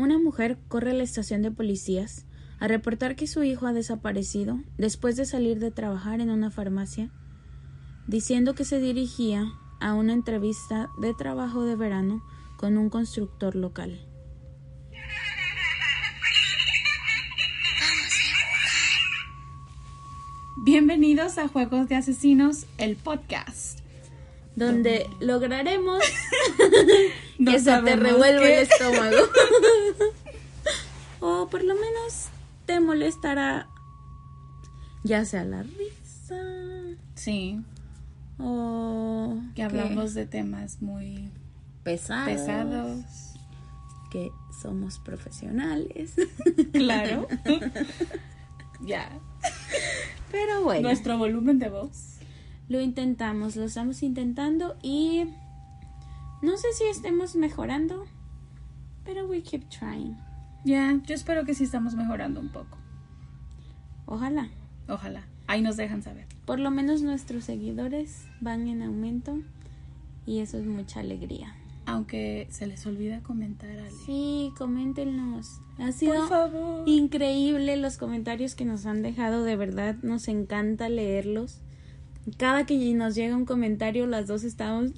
una mujer corre a la estación de policías a reportar que su hijo ha desaparecido después de salir de trabajar en una farmacia, diciendo que se dirigía a una entrevista de trabajo de verano con un constructor local. Bienvenidos a Juegos de Asesinos, el podcast. Donde lograremos No que se te qué. el estómago. o por lo menos te molestará ya sea la risa Sí, o que hablamos de temas muy pesados, pesados. que somos profesionales. Claro. ya. Pero bueno, Nuestro volumen de voz. lo intentamos, lo estamos intentando y no sé si estemos mejorando, pero we keep trying. Ya, yo espero que sí estamos mejorando un poco. Ojalá. Ojalá. Ahí nos dejan saber. Por lo menos nuestros seguidores van en aumento y eso es mucha alegría. Aunque se les olvida comentar, Ale. Sí, coméntenos. Ha sido favor. increíble los comentarios que nos han dejado, de verdad nos encanta leerlos. Cada que nos llega un comentario, las dos estamos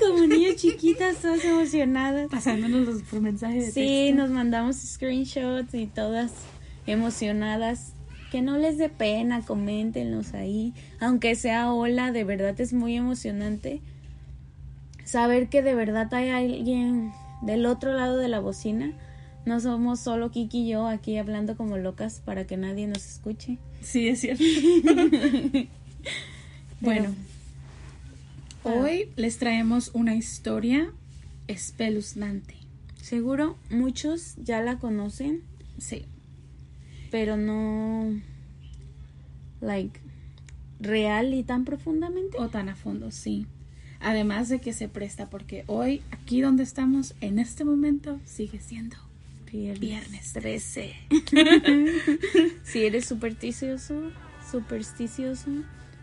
como niñas chiquitas, todas emocionadas. Pasándonos los por mensaje de Sí, texto. nos mandamos screenshots y todas emocionadas. Que no les dé pena, coméntenos ahí. Aunque sea hola, de verdad es muy emocionante. Saber que de verdad hay alguien del otro lado de la bocina. No somos solo Kiki y yo aquí hablando como locas para que nadie nos escuche. Sí, es cierto. bueno, hoy les traemos una historia espeluznante. Seguro muchos ya la conocen, Sí. pero no like real y tan profundamente. O tan a fondo, sí. Además de que se presta porque hoy, aquí donde estamos, en este momento, sigue siendo Viernes 13. Si eres supersticioso, supersticioso,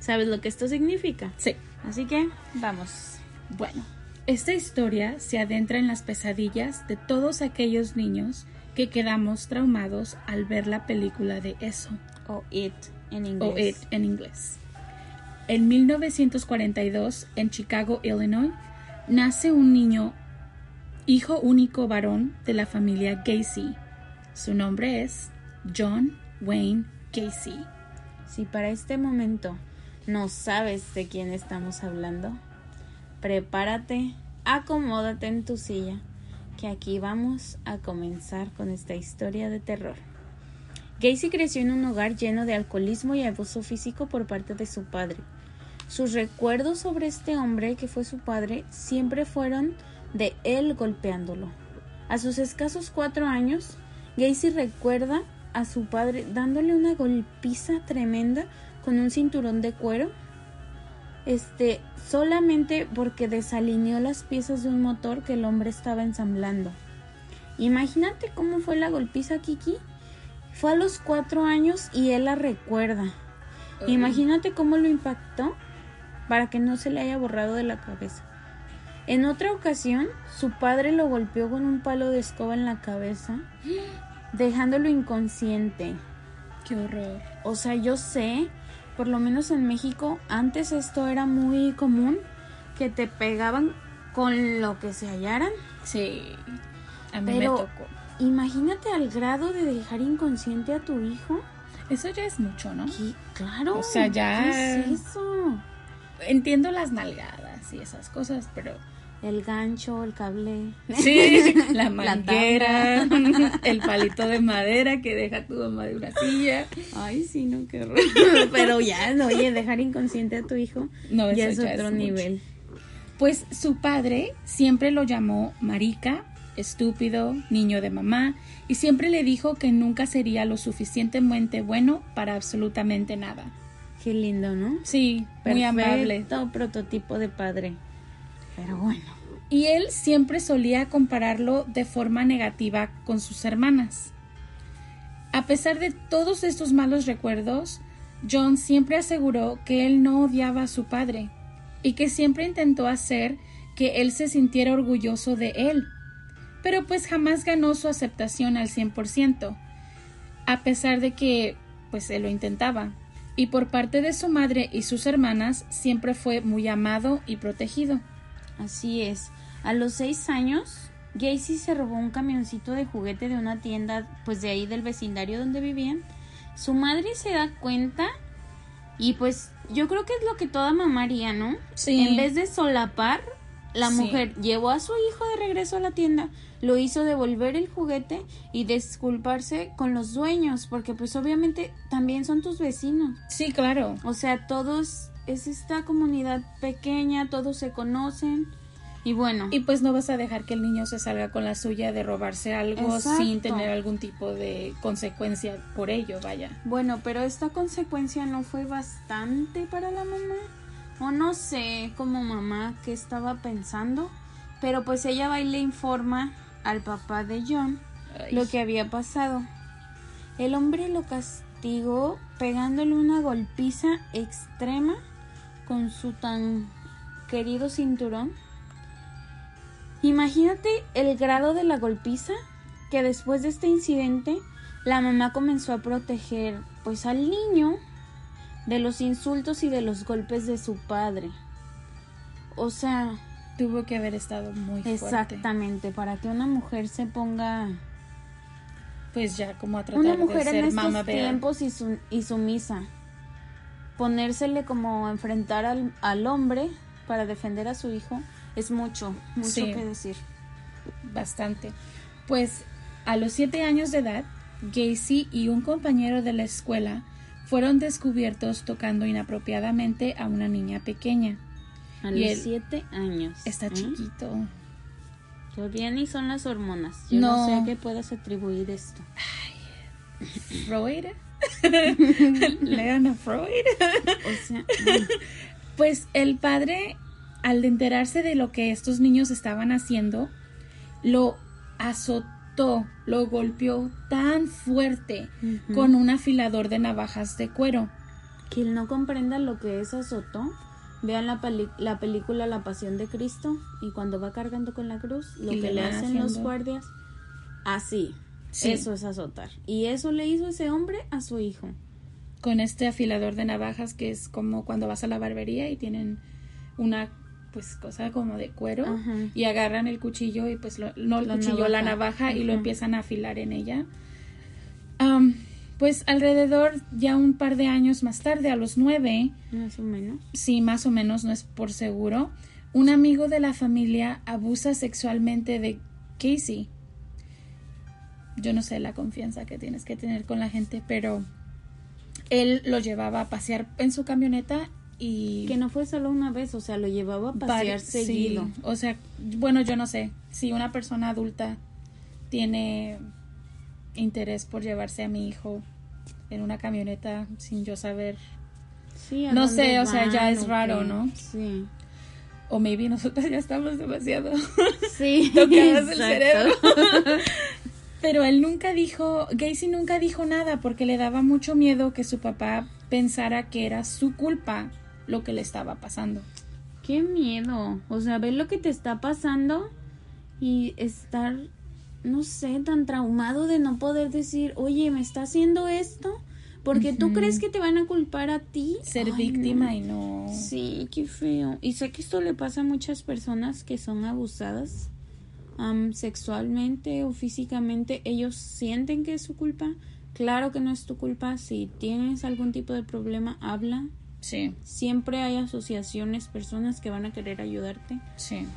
sabes lo que esto significa. Sí. Así que vamos. Bueno, esta historia se adentra en las pesadillas de todos aquellos niños que quedamos traumados al ver la película de eso, O it en inglés. o It en inglés. En 1942, en Chicago, Illinois, nace un niño, hijo único varón de la familia Gacy. Su nombre es John Wayne Gacy. Si para este momento no sabes de quién estamos hablando, prepárate, acomódate en tu silla, que aquí vamos a comenzar con esta historia de terror. Gacy creció en un hogar lleno de alcoholismo y abuso físico por parte de su padre. Sus recuerdos sobre este hombre que fue su padre siempre fueron de él golpeándolo. A sus escasos cuatro años, Gacy recuerda a su padre dándole una golpiza tremenda con un cinturón de cuero. Este, solamente porque desalineó las piezas de un motor que el hombre estaba ensamblando. Imagínate cómo fue la golpiza, Kiki. Fue a los cuatro años y él la recuerda. Imagínate cómo lo impactó para que no se le haya borrado de la cabeza. En otra ocasión, su padre lo golpeó con un palo de escoba en la cabeza, dejándolo inconsciente. Qué horror. O sea, yo sé, por lo menos en México, antes esto era muy común, que te pegaban con lo que se hallaran. Sí. A mí Pero- me tocó. Imagínate al grado de dejar inconsciente a tu hijo. Eso ya es mucho, ¿no? ¿Qué? Claro. O sea, ya- ¿Qué es eso? Entiendo las nalgadas y esas cosas, pero El gancho, el cable. sí, la La manguera, el palito de madera que deja tu mamá de una silla. Ay, sí, no, qué horror. Pero ya, no, oye, dejar inconsciente a tu hijo No, ya es ya otro es mucho. nivel. Pues su padre siempre lo llamó marica, estúpido, niño de mamá, y siempre le dijo que nunca sería lo suficientemente bueno para absolutamente nada. Qué lindo, ¿no? Sí, muy amable. Perfecto prototipo de padre. Pero bueno. Y él siempre solía compararlo de forma negativa con sus hermanas. A pesar de todos estos malos recuerdos, John siempre aseguró que él no odiaba a su padre y que siempre intentó hacer que él se sintiera orgulloso de él. pero pues jamás ganó su aceptación al 100%, a pesar de que pues él lo intentaba. Y por parte de su madre y sus hermanas siempre fue muy amado y protegido. Así es. A los seis años, Gacy se robó un camioncito de juguete de una tienda, pues de ahí del vecindario donde vivían. Su madre se da cuenta y pues yo creo que es lo que toda mamá haría, ¿no? Sí. En vez de solapar, la Sí. mujer llevó a su hijo de regreso a la tienda, lo hizo devolver el juguete y disculparse con los dueños, porque pues obviamente también son tus vecinos. Sí, claro. O sea, todos es esta comunidad pequeña, todos se conocen y bueno, Y pues no vas a dejar que el niño se salga con la suya de robarse algo Exacto. sin tener algún tipo de consecuencia por ello, vaya. bueno, pero esta consecuencia no fue bastante para la mamá. O no sé como mamá qué estaba pensando, pero pues ella va y le informa al papá de John Ay. lo que había pasado. El hombre lo castigó pegándole una golpiza extrema con su tan querido cinturón. Imagínate el grado de la golpiza que después de este incidente la mamá comenzó a proteger pues al niño de los insultos y de los golpes de su padre. O sea, Tuvo que haber estado muy fuerte. exactamente, para que una mujer se ponga Pues ya como a tratar una de mujer ser en estos mama tiempos y, su- y sumisa. Ponérsele como a enfrentar al, al hombre para defender a su hijo es mucho, mucho Sí. que decir. Bastante. Pues a los siete años de edad, Gacy y un compañero de la escuela fueron descubiertos tocando inapropiadamente a una niña pequeña. A Y los siete años. Está ¿eh? chiquito. Todavía ni son las hormonas. Yo no, No. sé a qué puedas atribuir esto. Freud. Lean a Freud. O sea, Pues el padre, al enterarse de lo que estos niños estaban haciendo, lo azotó, lo golpeó tan fuerte con un afilador de navajas de cuero. quien no comprenda lo que es azotó, vean la, la película La Pasión de Cristo y cuando va cargando con la cruz, lo Y que le hacen los guardias, así. Sí. Eso es azotar. Y eso le hizo ese hombre a su hijo. con este afilador de navajas que es como cuando vas a la barbería y tienen una pues cosa como de cuero Ajá. y agarran el cuchillo y pues lo- no el La cuchillo la navaja. y lo empiezan a afilar en ella pues alrededor ya un par de años más tarde a los nueve Más o menos. sí más o menos no es por seguro un amigo de la familia abusa sexualmente de Casey yo no sé la confianza que tienes que tener con la gente pero él lo llevaba a pasear en su camioneta y Que no fue solo una vez, o sea, lo llevaba a pasear seguido. o sea, bueno, yo no sé. Si una persona adulta tiene interés por llevarse a mi hijo en una camioneta sin yo saber, Sí, ¿a No sé, o sea, ya es raro? ¿no? Sí. o maybe nosotros ya estamos demasiado Sí. tocadas del cerebro. Pero él nunca dijo, Gacy nunca dijo nada porque le daba mucho miedo que su papá pensara que era su culpa lo que le estaba pasando. Qué miedo. O sea, ver lo que te está pasando y estar, no sé, tan traumado de no poder decir, oye, me está haciendo esto. Porque tú Ujú. crees que te van a culpar a ti. Ser Ay, víctima no. y no... Sí, qué feo. Y sé que esto le pasa a muchas personas que son abusadas am, sexualmente o físicamente. Ellos sienten que es su culpa. Claro que no es tu culpa. Si tienes algún tipo de problema, habla. Sí, Siempre hay asociaciones, personas que van a querer ayudarte. sí.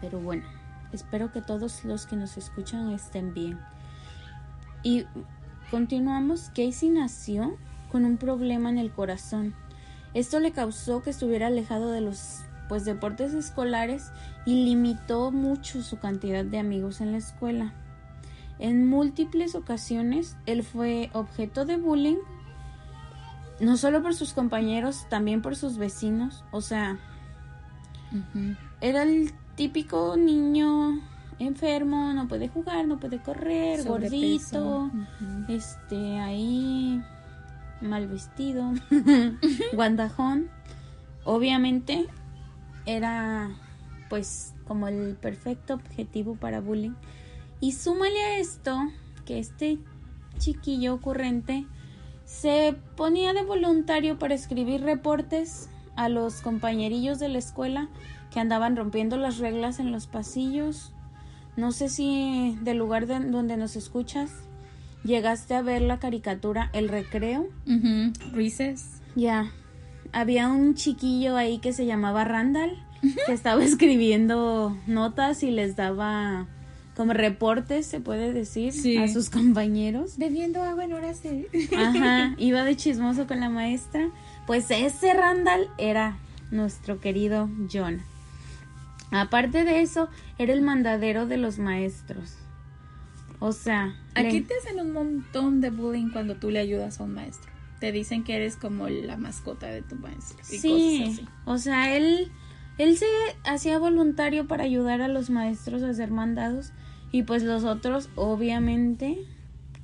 Pero bueno, espero que todos los que nos escuchan estén bien. Y continuamos. Casey nació con un problema en el corazón. Esto le causó que estuviera alejado de los pues deportes escolares y limitó mucho su cantidad de amigos en la escuela. En múltiples ocasiones él fue objeto de bullying, no solo por sus compañeros, también por sus vecinos. O sea, era el típico niño enfermo, no puede jugar, no puede correr, Sobrepeso. gordito, este, ahí mal vestido, guandajón. Obviamente era pues como el perfecto objetivo para bullying. Y súmale a esto que este chiquillo ocurrente se ponía de voluntario para escribir reportes a los compañerillos de la escuela que andaban rompiendo las reglas en los pasillos. No sé si del lugar donde nos escuchas llegaste a ver la caricatura El Recreo. Recess. Ya. Había un chiquillo ahí que se llamaba Randall, que estaba escribiendo notas y les daba como reportes, se puede decir, Sí. a sus compañeros. Bebiendo agua en horas de... Ajá, iba de chismoso con la maestra. Pues ese Randall era nuestro querido John. Aparte de eso, era el mandadero de los maestros. O sea, Aquí le- te hacen un montón de bullying cuando tú le ayudas a un maestro. Te dicen que eres como la mascota de tu maestro. Y sí, cosas así. o sea, él, él se hacía voluntario para ayudar a los maestros a hacer mandados y pues los otros, obviamente,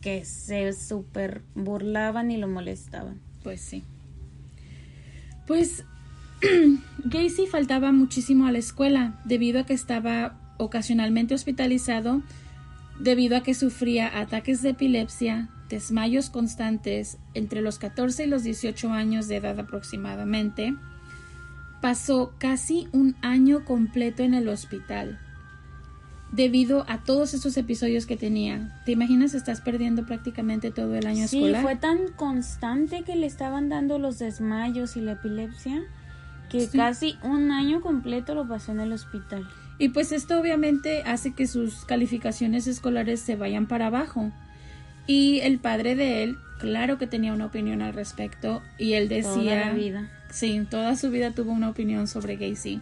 que se súper burlaban y lo molestaban. Pues sí. Pues Gacy faltaba muchísimo a la escuela debido a que estaba ocasionalmente hospitalizado, debido a que sufría ataques de epilepsia, desmayos constantes entre los 14 y los 18 años de edad aproximadamente. Pasó casi un año completo en el hospital debido a todos esos episodios que tenía. ¿Te imaginas? Estás perdiendo prácticamente todo el año Sí, escolar. fue tan constante que le estaban dando los desmayos y la epilepsia que Sí. casi un año completo lo pasó en el hospital. Y pues esto obviamente hace que sus calificaciones escolares se vayan para abajo. Y el padre de él, claro que tenía una opinión al respecto y él Toda decía, la vida. sí, toda su vida tuvo una opinión sobre Gacy.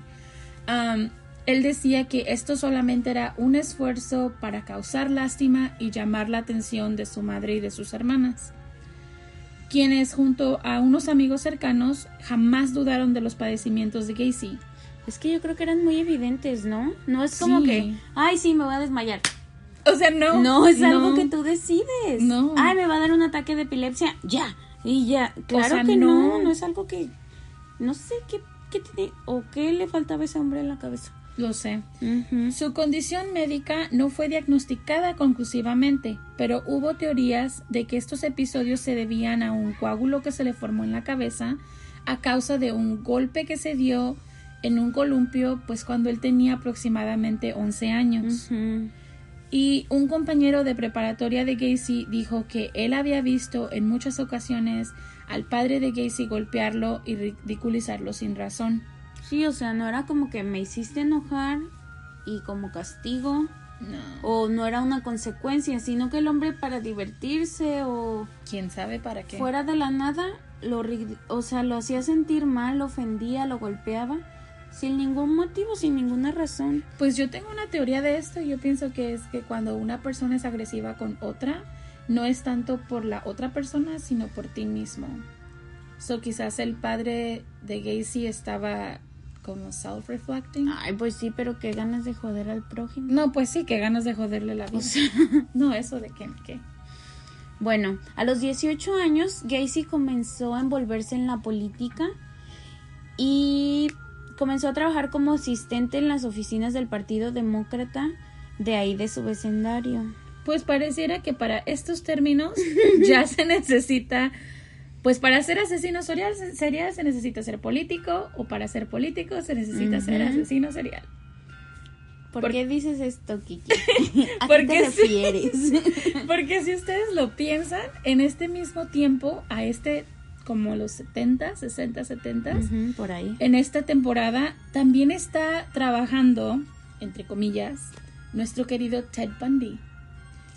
Am, él decía que esto solamente era un esfuerzo para causar lástima y llamar la atención de su madre y de sus hermanas, quienes junto a unos amigos cercanos jamás dudaron de los padecimientos de Gacy. Es que yo creo que eran muy evidentes, ¿no? No es como Sí. que, ay, sí, me voy a desmayar. O sea, no. No, es algo que tú decides. No. Ay, me va a dar un ataque de epilepsia. Ya. Y ya. Claro sea, que no. no. no. es algo que. No sé qué, qué tiene- o qué le faltaba a ese hombre en la cabeza. Lo sé. Su condición médica no fue diagnosticada conclusivamente, pero hubo teorías de que estos episodios se debían a un coágulo que se le formó en la cabeza a causa de un golpe que se dio en un columpio, pues cuando él tenía aproximadamente 11 años. Y un compañero de preparatoria de Gacy dijo que él había visto en muchas ocasiones al padre de Gacy golpearlo y ridiculizarlo sin razón. Sí, o sea, no era como que me hiciste enojar y como castigo. No. O no era una consecuencia, sino que el hombre para divertirse o ¿Quién sabe para qué? fuera de la nada, lo, o sea, lo hacía sentir mal, lo ofendía, lo golpeaba, sin ningún motivo, sin ninguna razón. Pues yo tengo una teoría de esto. Yo pienso que es que cuando una persona es agresiva con otra, no es tanto por la otra persona, sino por ti mismo. So quizás el padre de Gacy estaba como self-reflecting. Ay, pues sí, pero qué ganas de joder al prójimo. No, pues sí, qué ganas de joderle la vida. no, eso de qué, qué. Bueno, a los 18 años, Gacy comenzó a envolverse en la política y comenzó a trabajar como asistente en las oficinas del Partido Demócrata de ahí de su vecindario. Pues pareciera que para estos términos ya se necesita, pues para ser asesino serial, serial se necesita ser político o para ser político se necesita ser asesino serial. ¿Por, Por- qué dices esto, Kiki? ¿A qué Porque te? Porque si ustedes lo piensan, en este mismo tiempo, a este como los 70, 60, 70, Ujú, por ahí. en esta temporada también está trabajando, entre comillas, nuestro querido Ted Bundy.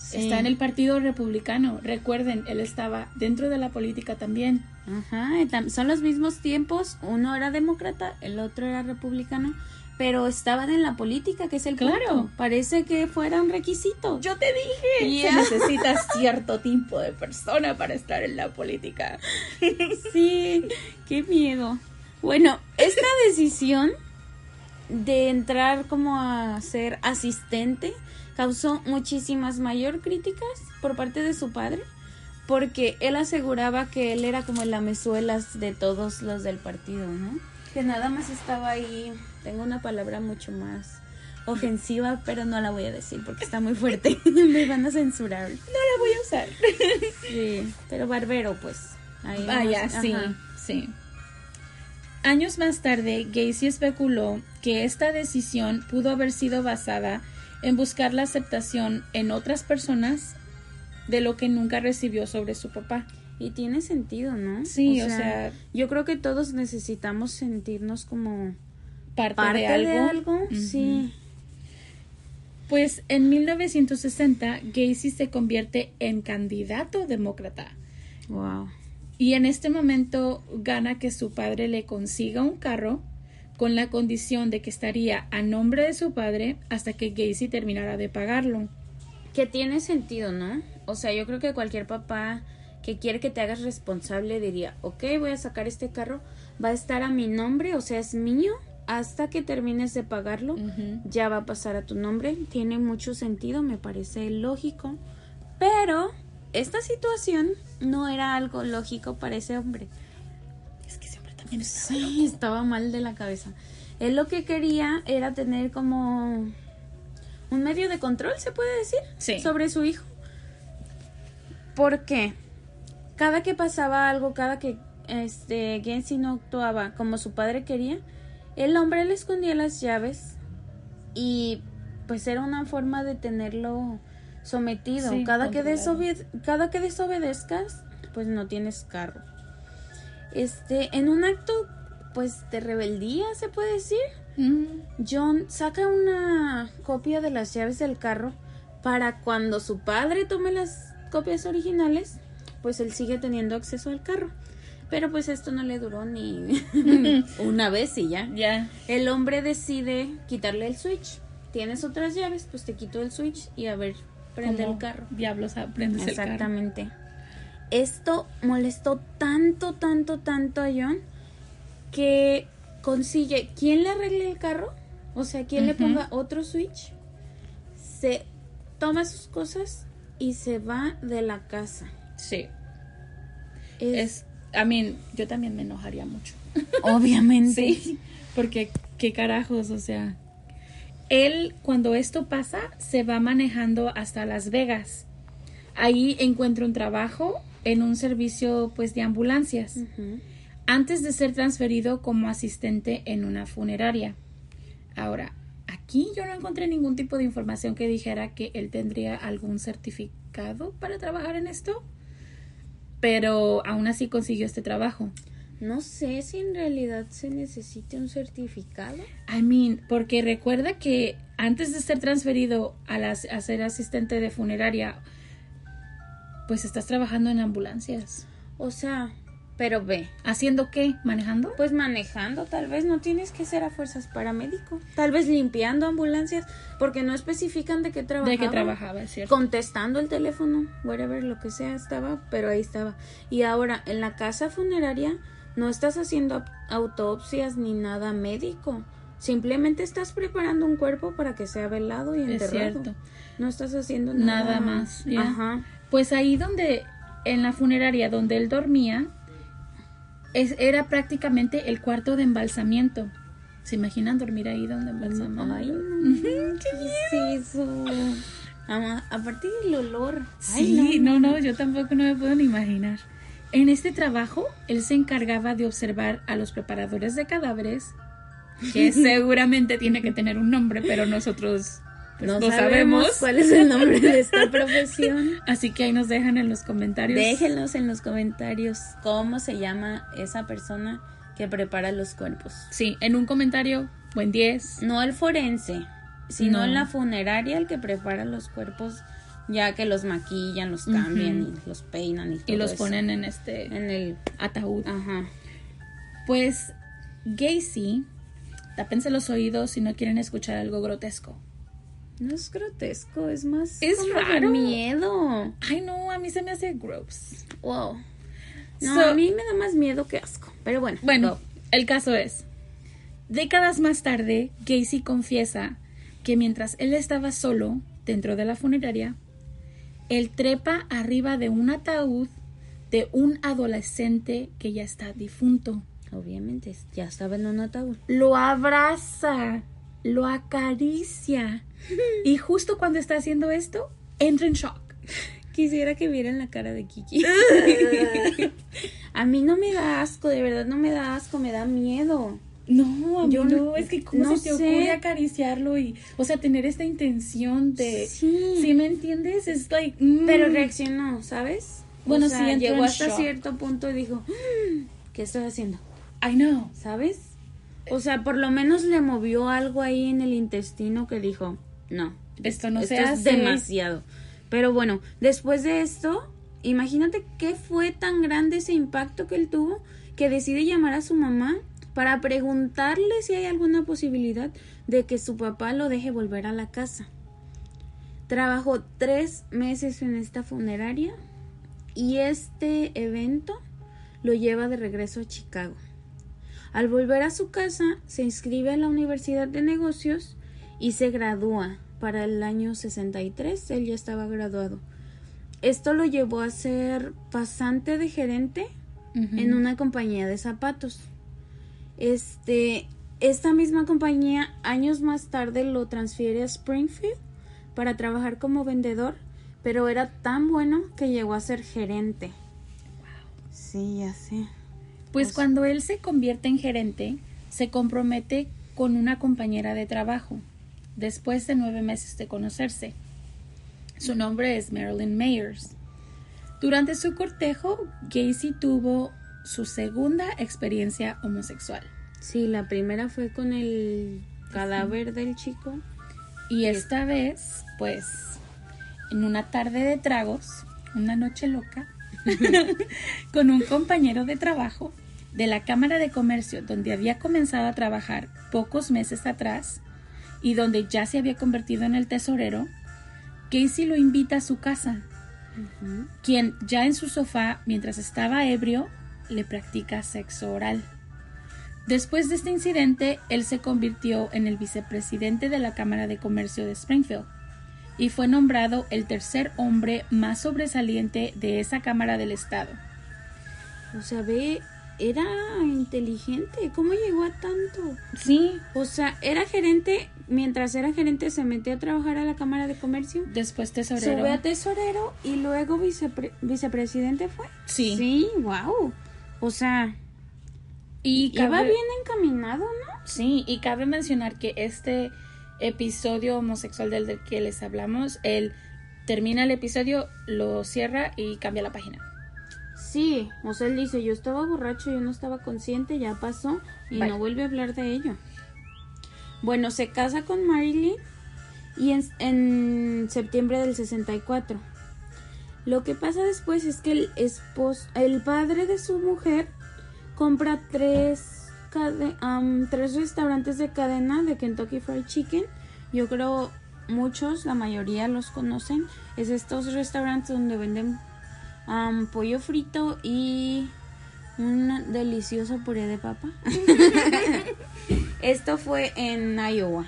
Sí. Está en el Partido Republicano. Recuerden, él estaba dentro de la política también. Ajá, y tam- son los mismos tiempos. Uno era demócrata, el otro era republicano, pero estaban en la política, que es el Claro. punto. Parece que fuera un requisito. Yo te dije, Yeah. se necesita cierto tipo de persona para estar en la política. Sí, qué miedo. Bueno, esta decisión de entrar como a ser asistente causó muchísimas mayor críticas por parte de su padre porque él aseguraba que él era como el lamezuelas de todos los del partido, ¿no? Que nada más estaba ahí, tengo una palabra mucho más ofensiva, pero no la voy a decir porque está muy fuerte. Me van a censurar. No la voy a usar. Sí, pero barbero, pues. Ahí Vaya, nomás, sí, ajá. sí. Años más tarde, Gacy especuló que esta decisión pudo haber sido basada en buscar la aceptación en otras personas de lo que nunca recibió sobre su papá. Y tiene sentido, ¿no? Sí, o sea- yo creo que todos necesitamos sentirnos como Parte, parte de algo. de algo. Ujú. Sí. Pues en 1960, Gacy se convierte en candidato demócrata. Wow. Y en este momento gana que su padre le consiga un carro con la condición de que estaría a nombre de su padre hasta que Gacy terminara de pagarlo. Que tiene sentido, ¿no? O sea, yo creo que cualquier papá que quiere que te hagas responsable diría, ok, voy a sacar este carro, va a estar a mi nombre, o sea, es mío, hasta que termines de pagarlo, ya va a pasar a tu nombre. Tiene mucho sentido, me parece lógico. Pero esta situación no era algo lógico para ese hombre. Es que siempre también está. Sí, estaba mal de la cabeza. Él lo que quería era tener como un medio de control, se puede decir, Sí. sobre su hijo. Porque cada que pasaba algo, cada que este Gensi no actuaba como su padre quería, el hombre le escondía las llaves y pues era una forma de tenerlo sometido. Sí, cada, que cada que desobedezcas, pues no tienes carro. Este, en un acto pues de rebeldía, se puede decir, Mm, John saca una copia de las llaves del carro para cuando su padre tome las copias originales, pues él sigue teniendo acceso al carro. Pero pues esto no le duró ni una vez y ya. Ya. El hombre decide quitarle el switch. Tienes otras llaves, pues te quito el switch y a ver, prende el carro. Diablos aprendes el carro. Exactamente. Esto molestó tanto, tanto, tanto a John que consigue quién le arregle el carro, o sea, quien le ponga otro switch, se toma sus cosas y se va de la casa. Sí. Es, Es, I mean, yo también me enojaría mucho. obviamente. Sí, porque qué carajos, o sea. Él, cuando esto pasa, se va manejando hasta Las Vegas. Ahí encuentra un trabajo en un servicio pues de ambulancias, antes de ser transferido como asistente en una funeraria. Ahora, aquí yo no encontré ningún tipo de información que dijera que él tendría algún certificado para trabajar en esto, pero aún así consiguió este trabajo. No sé si en realidad se necesite un certificado. I mean, porque recuerda que antes de ser transferido a, las- a ser asistente de funeraria, pues estás trabajando en ambulancias. O sea, pero ve, ¿Haciendo qué? ¿Manejando? Pues manejando, tal vez no tienes que ser a fuerzas paramédico. Tal vez limpiando ambulancias, porque no especifican de qué trabajaba. ¿De qué trabajaba, es cierto? Contestando el teléfono, whatever, lo que sea, estaba, pero ahí estaba. Y ahora, en la casa funeraria, no estás haciendo autopsias ni nada médico. Simplemente estás preparando un cuerpo para que sea velado y Es enterrado. cierto. No estás haciendo nada, Nada más. Ajá. Pues ahí donde, en la funeraria donde él dormía, es- era prácticamente el cuarto de embalsamiento. ¿Se imaginan dormir ahí donde embalsaman? Ay, no. ¿Qué es eso? Aparte del olor. Ay, Sí, no, no, yo tampoco no me puedo ni imaginar. En este trabajo, él se encargaba de observar a los preparadores de cadáveres, que seguramente tiene que tener un nombre, pero nosotros no no sabemos sabemos. cuál es el nombre de esta profesión. Así que ahí nos dejan en los comentarios. Déjenlos en los comentarios cómo se llama esa persona que prepara los cuerpos. Sí, en un comentario, buen 10. No el forense, sino No. la funeraria el que prepara los cuerpos, ya que los maquillan, los cambian y los peinan y, Y todo los eso. ponen en este en el ataúd. ajá. Pues Gacy, tápense los oídos si no quieren escuchar algo grotesco. No es grotesco, es más Es como de raro. miedo. Ay, no, a mí se me hace gross. Wow. No, So- a mí me da más miedo que asco. Pero bueno. Bueno, el caso es, décadas más tarde, Gacy confiesa que mientras él estaba solo dentro de la funeraria, él trepa arriba de un ataúd de un adolescente que ya está difunto. Obviamente, ya estaba en un ataúd. Lo abraza lo acaricia. Y justo cuando está haciendo esto, entra en shock. Quisiera que vieran la cara de Kiki. a mí no me da asco, de verdad no me da asco, me da miedo. No, a mí no, es que cómo se te ocurre acariciarlo y, o sea, tener esta intención de, Sí. ¿sí me entiendes? Es like, mm. Pero reaccionó, ¿sabes? Bueno, O sea, sí, llegó hasta shock. cierto punto y dijo, "Mm, ¿qué estoy haciendo? I know. ¿Sabes? O sea, por lo menos le movió algo ahí en el intestino que dijo, no, Esto no esto se es hace. demasiado. Pero bueno, después de esto, imagínate qué fue tan grande ese impacto que él tuvo que decide llamar a su mamá para preguntarle si hay alguna posibilidad de que su papá lo deje volver a la casa. Trabajó tres meses en esta funeraria y este evento lo lleva de regreso a Chicago. Al volver a su casa, se inscribe a la Universidad de Negocios y se gradúa para el año 63. Él ya estaba graduado. Esto lo llevó a ser pasante de gerente en una compañía de zapatos. Este, esta misma compañía años más tarde lo transfiere a Springfield para trabajar como vendedor, pero era tan bueno que llegó a ser gerente. Sí, ya sé. Pues sea- cuando él se convierte en gerente, se compromete con una compañera de trabajo, después de nueve meses de conocerse. Su nombre es Marilyn Mayers. Durante su cortejo, Gacy tuvo su segunda experiencia homosexual. Sí, la primera fue con el cadáver del chico. Y esta vez, pues, en una tarde de tragos, una noche loca, con un compañero de trabajo de la Cámara de Comercio donde había comenzado a trabajar pocos meses atrás y donde ya se había convertido en el tesorero, Casey lo invita a su casa, quien ya en su sofá, mientras estaba ebrio, le practica sexo oral. Después de este incidente, él se convirtió en el vicepresidente de la Cámara de Comercio de Springfield y fue nombrado el tercer hombre más sobresaliente de esa Cámara del Estado. O sea, ve, era inteligente. ¿Cómo llegó a tanto? Sí, O sea, era gerente, mientras era gerente se metió a trabajar a la Cámara de Comercio. después tesorero. Sube a tesorero y luego vicepre- vicepresidente fue. Sí. Sí, wow. O sea, Y iba cabe- bien encaminado, ¿no? Sí, y cabe mencionar que este episodio homosexual del, del que les hablamos, él termina el episodio, lo cierra y cambia la página. Sí, o sea, él dice, yo estaba borracho, yo no estaba consciente, ya pasó y Bye. no vuelve a hablar de ello. Bueno, se casa con Marilyn y en, septiembre del 64. Lo que pasa después es que el el padre de su mujer compra tres, tres restaurantes de cadena de Kentucky Fried Chicken. Yo creo muchos, la mayoría los conocen. Es estos restaurantes donde venden pollo frito y un delicioso puré de papa. Esto fue en Iowa.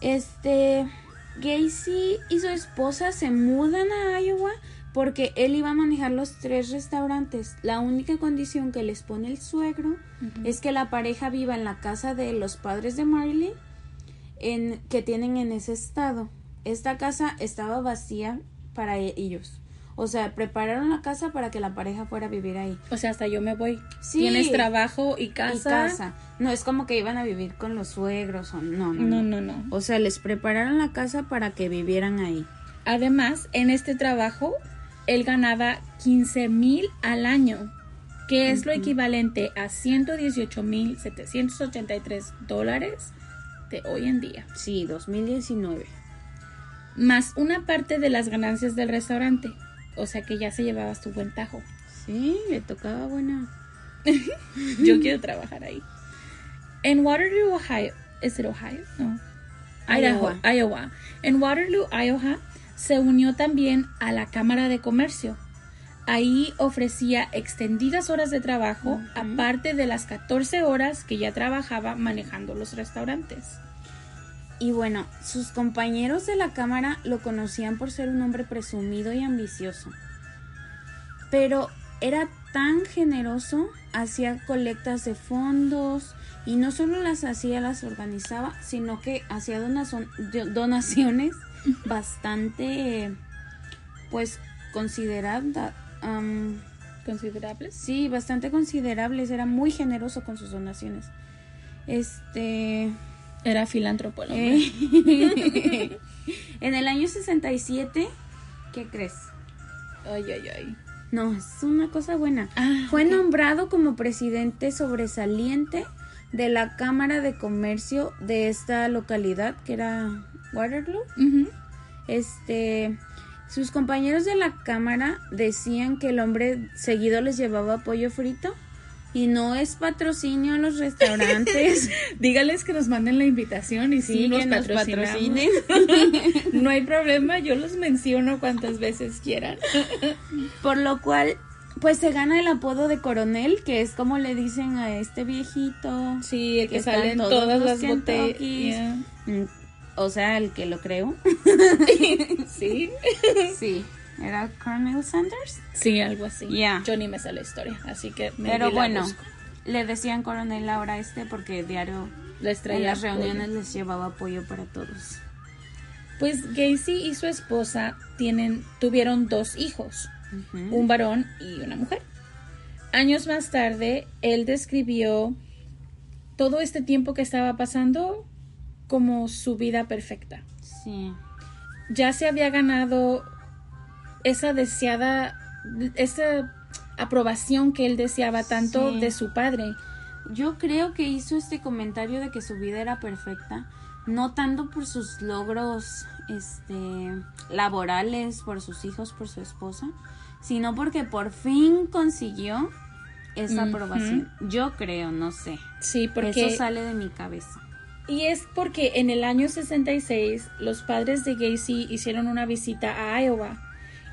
Este, Gacy y su esposa se mudan a Iowa porque él iba a manejar los tres restaurantes. La única condición que les pone el suegro es que la pareja viva en la casa de los padres de Marilyn en, que tienen en ese estado. Esta casa estaba vacía para ellos. O sea, prepararon la casa para que la pareja fuera a vivir ahí. O sea, hasta yo me voy. Sí. Tienes trabajo y Y casa. casa. No es como que iban a vivir con los suegros o no, no, No, no. no, no. O sea, les prepararon la casa para que vivieran ahí. Además, en este trabajo, él ganaba 15 mil al año, que es lo equivalente a 118 mil 783 dólares de hoy en día. Sí, 2019. Más una parte de las ganancias del restaurante. O sea que ya se llevaba su buen tajo. Sí, le tocaba buena. Yo quiero trabajar ahí. En Waterloo, Ohio. ¿Es it Ohio? No. Idaho, Iowa. Iowa. En Waterloo, Iowa, se unió también a la Cámara de Comercio. Ahí ofrecía extendidas horas de trabajo, aparte de las 14 horas que ya trabajaba manejando los restaurantes. Y bueno, sus compañeros de la cámara lo conocían por ser un hombre presumido y ambicioso. Pero era tan generoso, hacía colectas de fondos y no solo las hacía, las organizaba, sino que hacía donaciones bastante, pues, consideradas. ¿Considerables? sí, bastante considerables. Era muy generoso con sus donaciones. Este. Era filántropo el hombre. en el año 67, ¿qué crees? Ay, ay, ay. No, es una cosa buena. Ah, Fue nombrado como presidente sobresaliente de la Cámara de Comercio de esta localidad, que era Waterloo. Este, sus compañeros de la cámara decían que el hombre seguido les llevaba pollo frito y no es patrocinio a los restaurantes. Dígales que nos manden la invitación y sí, Sí, nos que nos patrocinen. no hay problema, yo los menciono cuantas veces quieran. Por lo cual, pues se gana el apodo de coronel, que es como le dicen a este viejito. Sí, el que, Que están sale en todos todas los las botellas. Mm, O sea, el que lo creo. Sí. Sí, era Colonel Sanders. Sí, algo así. Ya. Yo ni me sé la historia, así que maybe Pero bueno, busco. le decían coronel ahora este porque diario Les en las pollo. reuniones les llevaba apoyo para todos. Pues Gacy y su esposa tienen, tuvieron dos hijos, un varón y una mujer. Años más tarde, él describió todo este tiempo que estaba pasando como su vida perfecta. Sí. Ya se había ganado esa deseada, esa aprobación que él deseaba tanto Sí. de su padre. Yo creo que hizo este comentario de que su vida era perfecta, no tanto por sus logros este laborales, por sus hijos, por su esposa, sino porque por fin consiguió esa aprobación. Yo creo, no sé. Sí, porque Eso sale de mi cabeza. Y es porque en el año 66 los padres de Gacy hicieron una visita a Iowa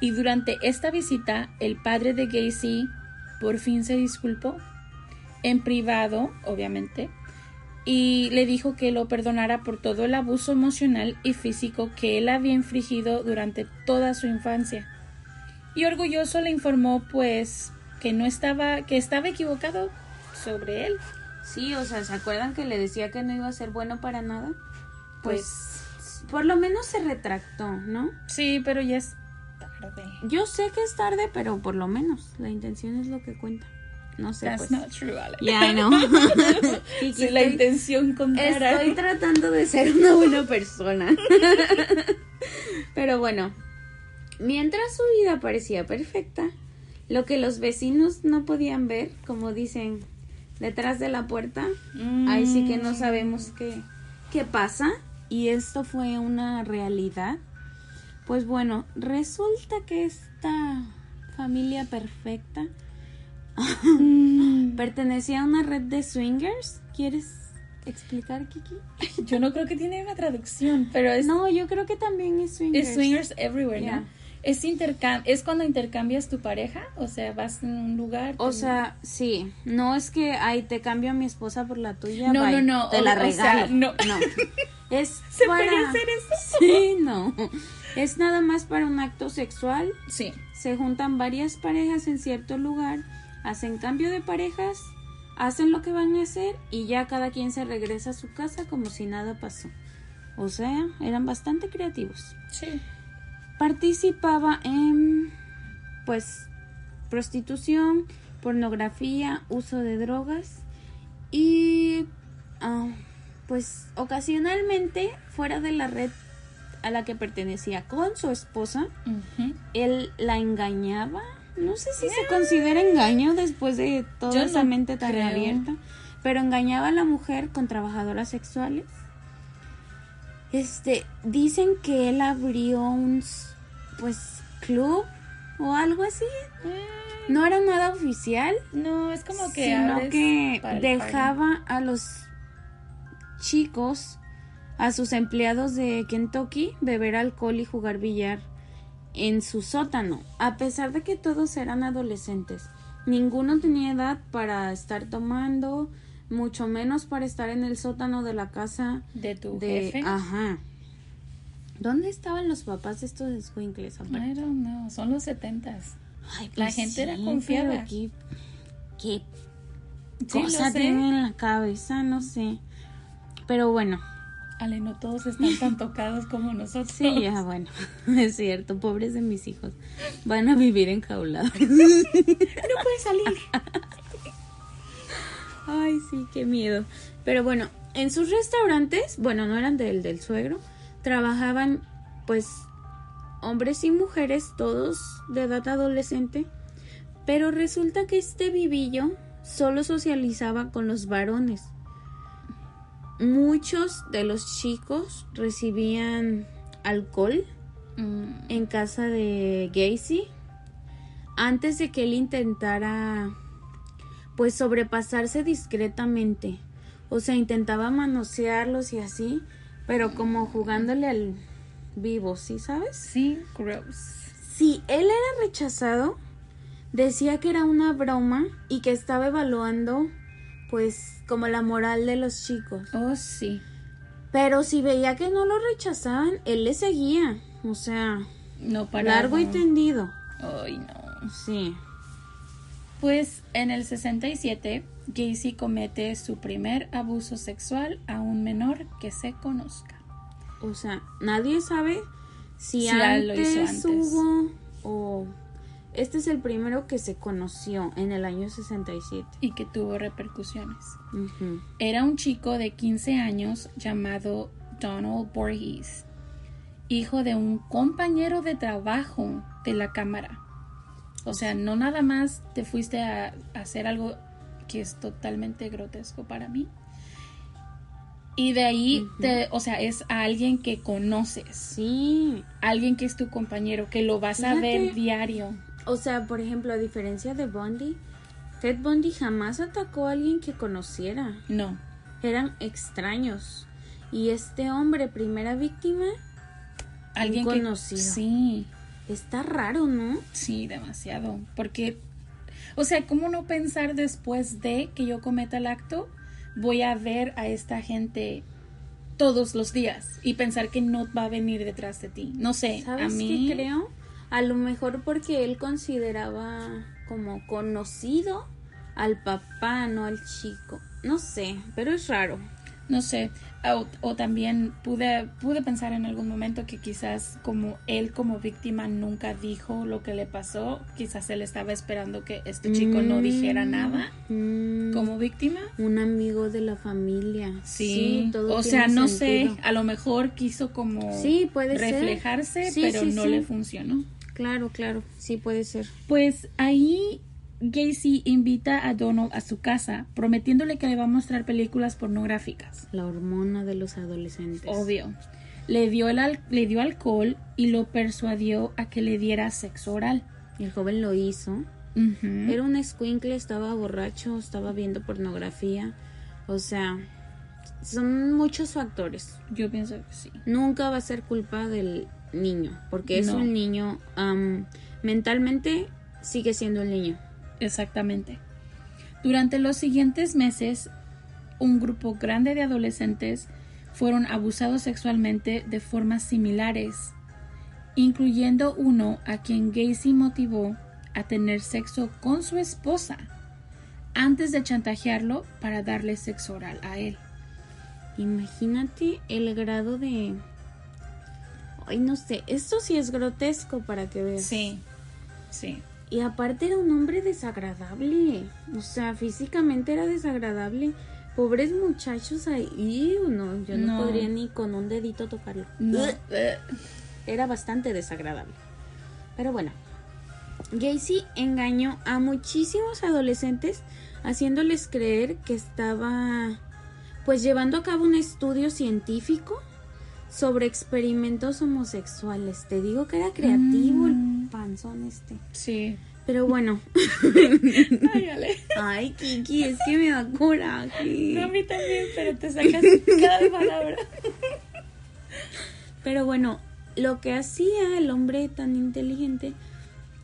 y durante esta visita el padre de Gacy por fin se disculpó en privado, obviamente, y le dijo que lo perdonara por todo el abuso emocional y físico que él había infligido durante toda su infancia. Y orgulloso le informó pues que no estaba que estaba equivocado sobre él. Sí, o sea, ¿se acuerdan que le decía que no iba a ser bueno para nada? Pues, Pues por lo menos se retractó, ¿no? sí, pero ya es tarde. Yo sé que es tarde, pero por lo menos la intención es lo que cuenta. No sé, That's pues. not true, Alex. Ya, I know. Kiki, Si la intención contara. Estoy tratando de ser una buena persona. Pero bueno, mientras su vida parecía perfecta, lo que los vecinos no podían ver, como dicen, detrás de la puerta, Mm. ahí sí que no sabemos qué, qué pasa. Y esto fue una realidad. Pues bueno, resulta que esta familia perfecta Mm. pertenecía a una red de swingers. ¿Quieres explicar, Kiki? Yo no creo que tiene una traducción, pero es, No, yo creo que también es swingers. es swingers everywhere, Yeah. ¿no? Es, intercam es cuando intercambias tu pareja, o sea, vas en un lugar. O sea, sí, no es que ay te cambio a mi esposa por la tuya. No, bye, no, no, Te o- la o sea, regalo. no. Es ¿Se para... puede hacer eso? Sí, no. Es nada más para un acto sexual. Sí. Se juntan varias parejas en cierto lugar, hacen cambio de parejas, hacen lo que van a hacer y ya cada quien se regresa a su casa como si nada pasó. O sea, eran bastante creativos. Sí. Participaba en, pues, prostitución, pornografía, uso de drogas y, ah, pues, ocasionalmente, fuera de la red a la que pertenecía con su esposa, él la engañaba. No sé si se considera engaño después de toda Yo esa no mente tan creo. abierta, pero engañaba a la mujer con trabajadoras sexuales. Este, dicen que él abrió un pues club o algo así. No era nada oficial, No, es como que. sino que dejaba a los chicos, a sus empleados de Kentucky, beber alcohol y jugar billar en su sótano, a pesar de que todos eran adolescentes. Ninguno tenía edad para estar tomando, mucho menos para estar en el sótano de la casa De tu de... jefe. Ajá. ¿Dónde estaban los papás de estos aparte? I don't know, son los setentas. Ay, La pues gente era confiada. pero ¿Qué, qué Sí, cosa sé. tiene en la cabeza? No sé. Pero bueno, Ale, no todos están tan tocados como nosotros. sí, ya bueno, es cierto, pobres de mis hijos. Van a vivir enjaulados. No puede salir. Ay, sí, qué miedo. Pero bueno, en sus restaurantes, bueno, no eran del, del suegro, trabajaban pues hombres y mujeres, todos de edad adolescente, pero resulta que este vivillo solo socializaba con los varones. Muchos de los chicos recibían alcohol Mm, en casa de Gacy antes de que él intentara pues sobrepasarse discretamente. O sea, intentaba manosearlos y así, pero como jugándole al vivo, ¿sí sabes? sí, gross. Si él era rechazado, decía que era una broma y que estaba evaluando pues como la moral de los chicos. Oh, sí. Pero si veía que no lo rechazaban, él le seguía. O sea, No largo y tendido. Ay, no. Sí. Pues en el 67, Gacy comete su primer abuso sexual a un menor que se conozca. O sea, nadie sabe si Si antes, hizo antes. hubo o este es el primero que se conoció en el año 67. y que tuvo repercusiones. Era un chico de 15 años llamado Donald Borges, hijo de un compañero de trabajo de la cámara. O sea, no nada más te fuiste a, a hacer algo que es totalmente grotesco para mí. Y de ahí, te, o sea, es a alguien que conoces, Sí. alguien que es tu compañero, que lo vas a ver diario. O sea, por ejemplo, a diferencia de Bundy, Ted Bundy jamás atacó a alguien que conociera. No, Eran extraños. Y este hombre, primera víctima, alguien Un que conocido. Sí. está raro, ¿no? Sí, demasiado. Porque, o sea, ¿cómo no pensar después de que yo cometa el acto, voy a ver a esta gente todos los días y pensar que no va a venir detrás de ti? No sé, a ¿Sabes mí qué creo? A lo mejor porque él consideraba como conocido al papá, no al chico. No sé, pero es raro. no sé. O, o también pude, pude pensar en algún momento que quizás como él como víctima nunca dijo lo que le pasó, quizás él estaba esperando que este chico no dijera Mm, nada mm, como víctima. un amigo de la familia. Sí, todo o sea, no sentido. sé, a lo mejor quiso como Sí, puede ser. reflejarse, Sí, pero no le funcionó. Claro, claro, sí puede ser. Pues ahí Gacy invita a Donald a su casa, prometiéndole que le va a mostrar películas pornográficas. La hormona de los adolescentes. Obvio. Le dio, el al- le dio alcohol y lo persuadió a que le diera sexo oral. El joven lo hizo. Era un escuincle, estaba borracho, estaba viendo pornografía. O sea, son muchos factores. Yo pienso que sí. Nunca va a ser culpa del niño, porque es No. un niño, mentalmente sigue siendo el niño. Exactamente. Durante los siguientes meses, un grupo grande de adolescentes fueron abusados sexualmente de formas similares, incluyendo uno a quien Gacy motivó a tener sexo con su esposa antes de chantajearlo para darle sexo oral a él. Imagínate el grado de... Ay, no sé, esto sí es grotesco para que veas. Sí, sí. Y aparte era un hombre desagradable. O sea, físicamente era desagradable. Pobres muchachos ahí. No, yo no, No. podría ni con un dedito tocarlo. No. Era bastante desagradable. Pero bueno. Gacy engañó a muchísimos adolescentes haciéndoles creer que estaba pues llevando a cabo un estudio científico sobre experimentos homosexuales. Te digo que era creativo Mm. el panzón este. Sí. Pero bueno. Ay, Ale. Ay, Kiki, es que me da coraje. No, a mí también, pero te sacas cada palabra. Pero bueno, lo que hacía el hombre tan inteligente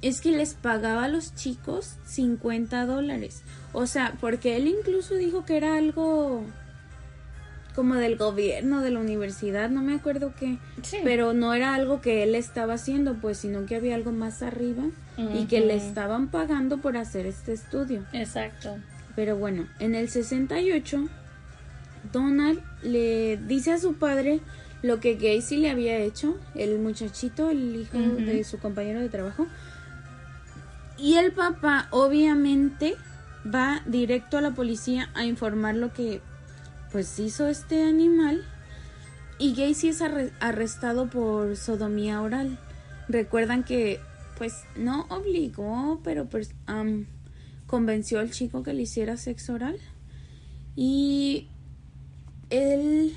es que les pagaba a los chicos 50 dólares. O sea, porque él incluso dijo que era algo como del gobierno, de la universidad, no me acuerdo qué, Sí. pero no era algo que él estaba haciendo, pues, sino que había algo más arriba y que le estaban pagando por hacer este estudio. Exacto. Pero bueno, en el 68, Donald le dice a su padre lo que Gacy le había hecho, el muchachito, el hijo de su compañero de trabajo. Y el papá, obviamente, va directo a la policía a informar lo que pues hizo este animal. Y Gacy es arre- arrestado por sodomía oral. Recuerdan que pues no obligó, pero pues am, convenció al chico que le hiciera sexo oral. Y él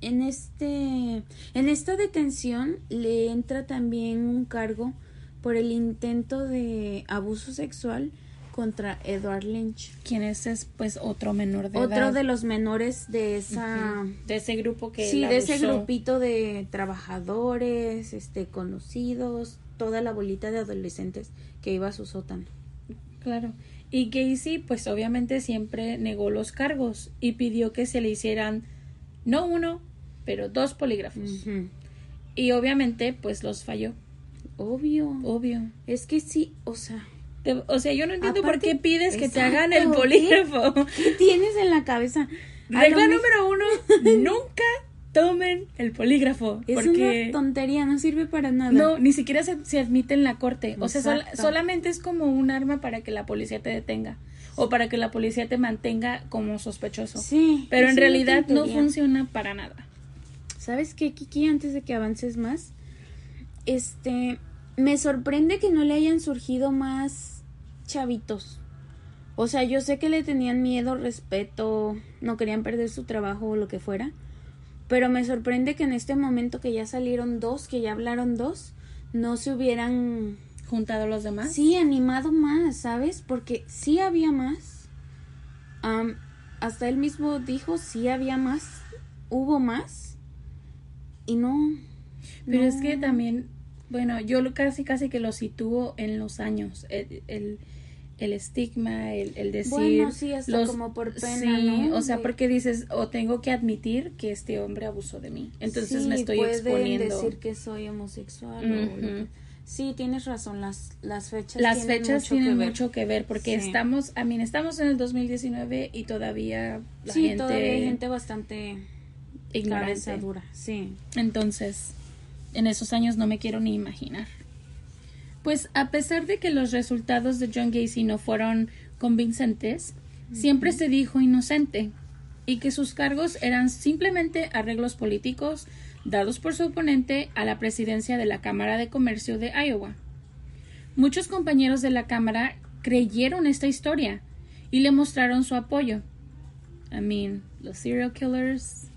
en este en esta detención le entra también un cargo por el intento de abuso sexual contra Edward Lynch, ¿Quién es? Es pues otro menor de otro edad. de los menores de esa de ese grupo que sí, de ese grupito de trabajadores, este conocidos, toda la bolita de adolescentes que iba a su sótano. Claro. Y Gacy, pues obviamente siempre negó los cargos y pidió que se le hicieran no uno, pero dos polígrafos. Y obviamente, pues los falló. Obvio. Obvio. Es que sí, o sea, Te- o sea, yo no entiendo por qué pides que te hagan el ¿qué? polígrafo. ¿qué tienes en la cabeza? Regla número uno, nunca tomen el polígrafo. Es porque una tontería, no sirve para nada. no, ni siquiera se, se admite en la corte. O sea, sol- solamente es como un arma para que la policía te detenga. O para que la policía te mantenga como sospechoso. Sí. Pero en realidad no funciona para nada. ¿Sabes qué, Kiki? Antes de que avances más, este, me sorprende que no le hayan surgido más chavitos. O sea, yo sé que le tenían miedo, respeto, no querían perder su trabajo o lo que fuera. Pero me sorprende que en este momento que ya salieron dos, que ya hablaron dos, no se hubieran Juntado los demás. Sí, animado más, ¿sabes? Porque sí había más. Am, hasta él mismo dijo sí había más. Hubo más. Y no. Pero no. es que también, bueno, yo casi casi que lo sitúo en los años. El, el, el estigma, el, el decir. Bueno, sí, hasta como por pena, Sí, ¿no? o sea, porque dices, o tengo que admitir que este hombre abusó de mí. Entonces Sí, me estoy pueden exponiendo. decir que soy homosexual. o lo Ujú. que- Sí, tienes razón. Las, las fechas Las tienen fechas mucho tienen que ver. mucho que ver porque Sí. estamos, a mí, estamos en el 2019 y todavía la Sí, gente, todavía hay gente bastante ignorante. cabeza dura. Sí. Entonces, en esos años no me quiero ni imaginar. Pues a pesar de que los resultados de John Gacy no fueron convincentes, siempre se dijo inocente y que sus cargos eran simplemente arreglos políticos dados por su oponente a la presidencia de la Cámara de Comercio de Iowa. Muchos compañeros de la Cámara creyeron esta historia y le mostraron su apoyo. I mean, los serial killers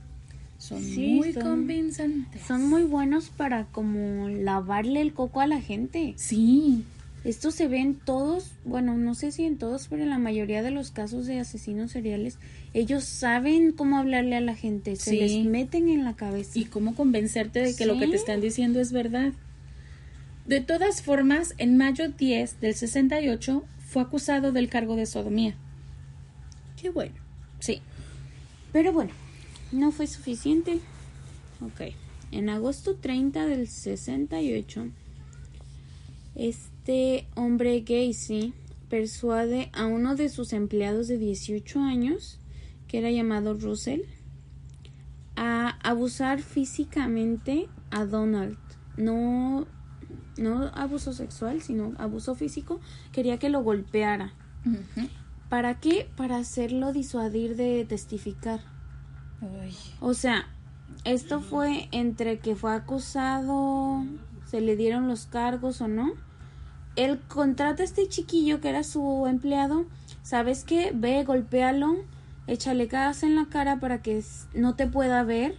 son Sí, muy son- convincentes. Son muy buenos para como lavarle el coco a la gente. Sí, Esto se ve en todos, bueno, no sé si en todos, pero en la mayoría de los casos de asesinos seriales, ellos saben cómo hablarle a la gente, se Sí. les meten en la cabeza. y cómo convencerte de que lo que te están diciendo es verdad. De todas formas, en mayo 10 del 68 fue acusado del cargo de sodomía. Qué bueno. Sí. Pero bueno, no fue suficiente. Ok. En agosto 30 del 68, este hombre Gacy persuade a uno de sus empleados de 18 años, que era llamado Russell, a abusar físicamente a Donald. No, no abuso sexual, sino abuso físico. Quería que lo golpeara. ¿Para qué? Para hacerlo disuadir de testificar. O sea, esto fue entre que fue acusado, se le dieron los cargos o no. Él contrata a este chiquillo que era su empleado. ¿Sabes qué? Ve, golpéalo, échale gas en la cara para que no te pueda ver.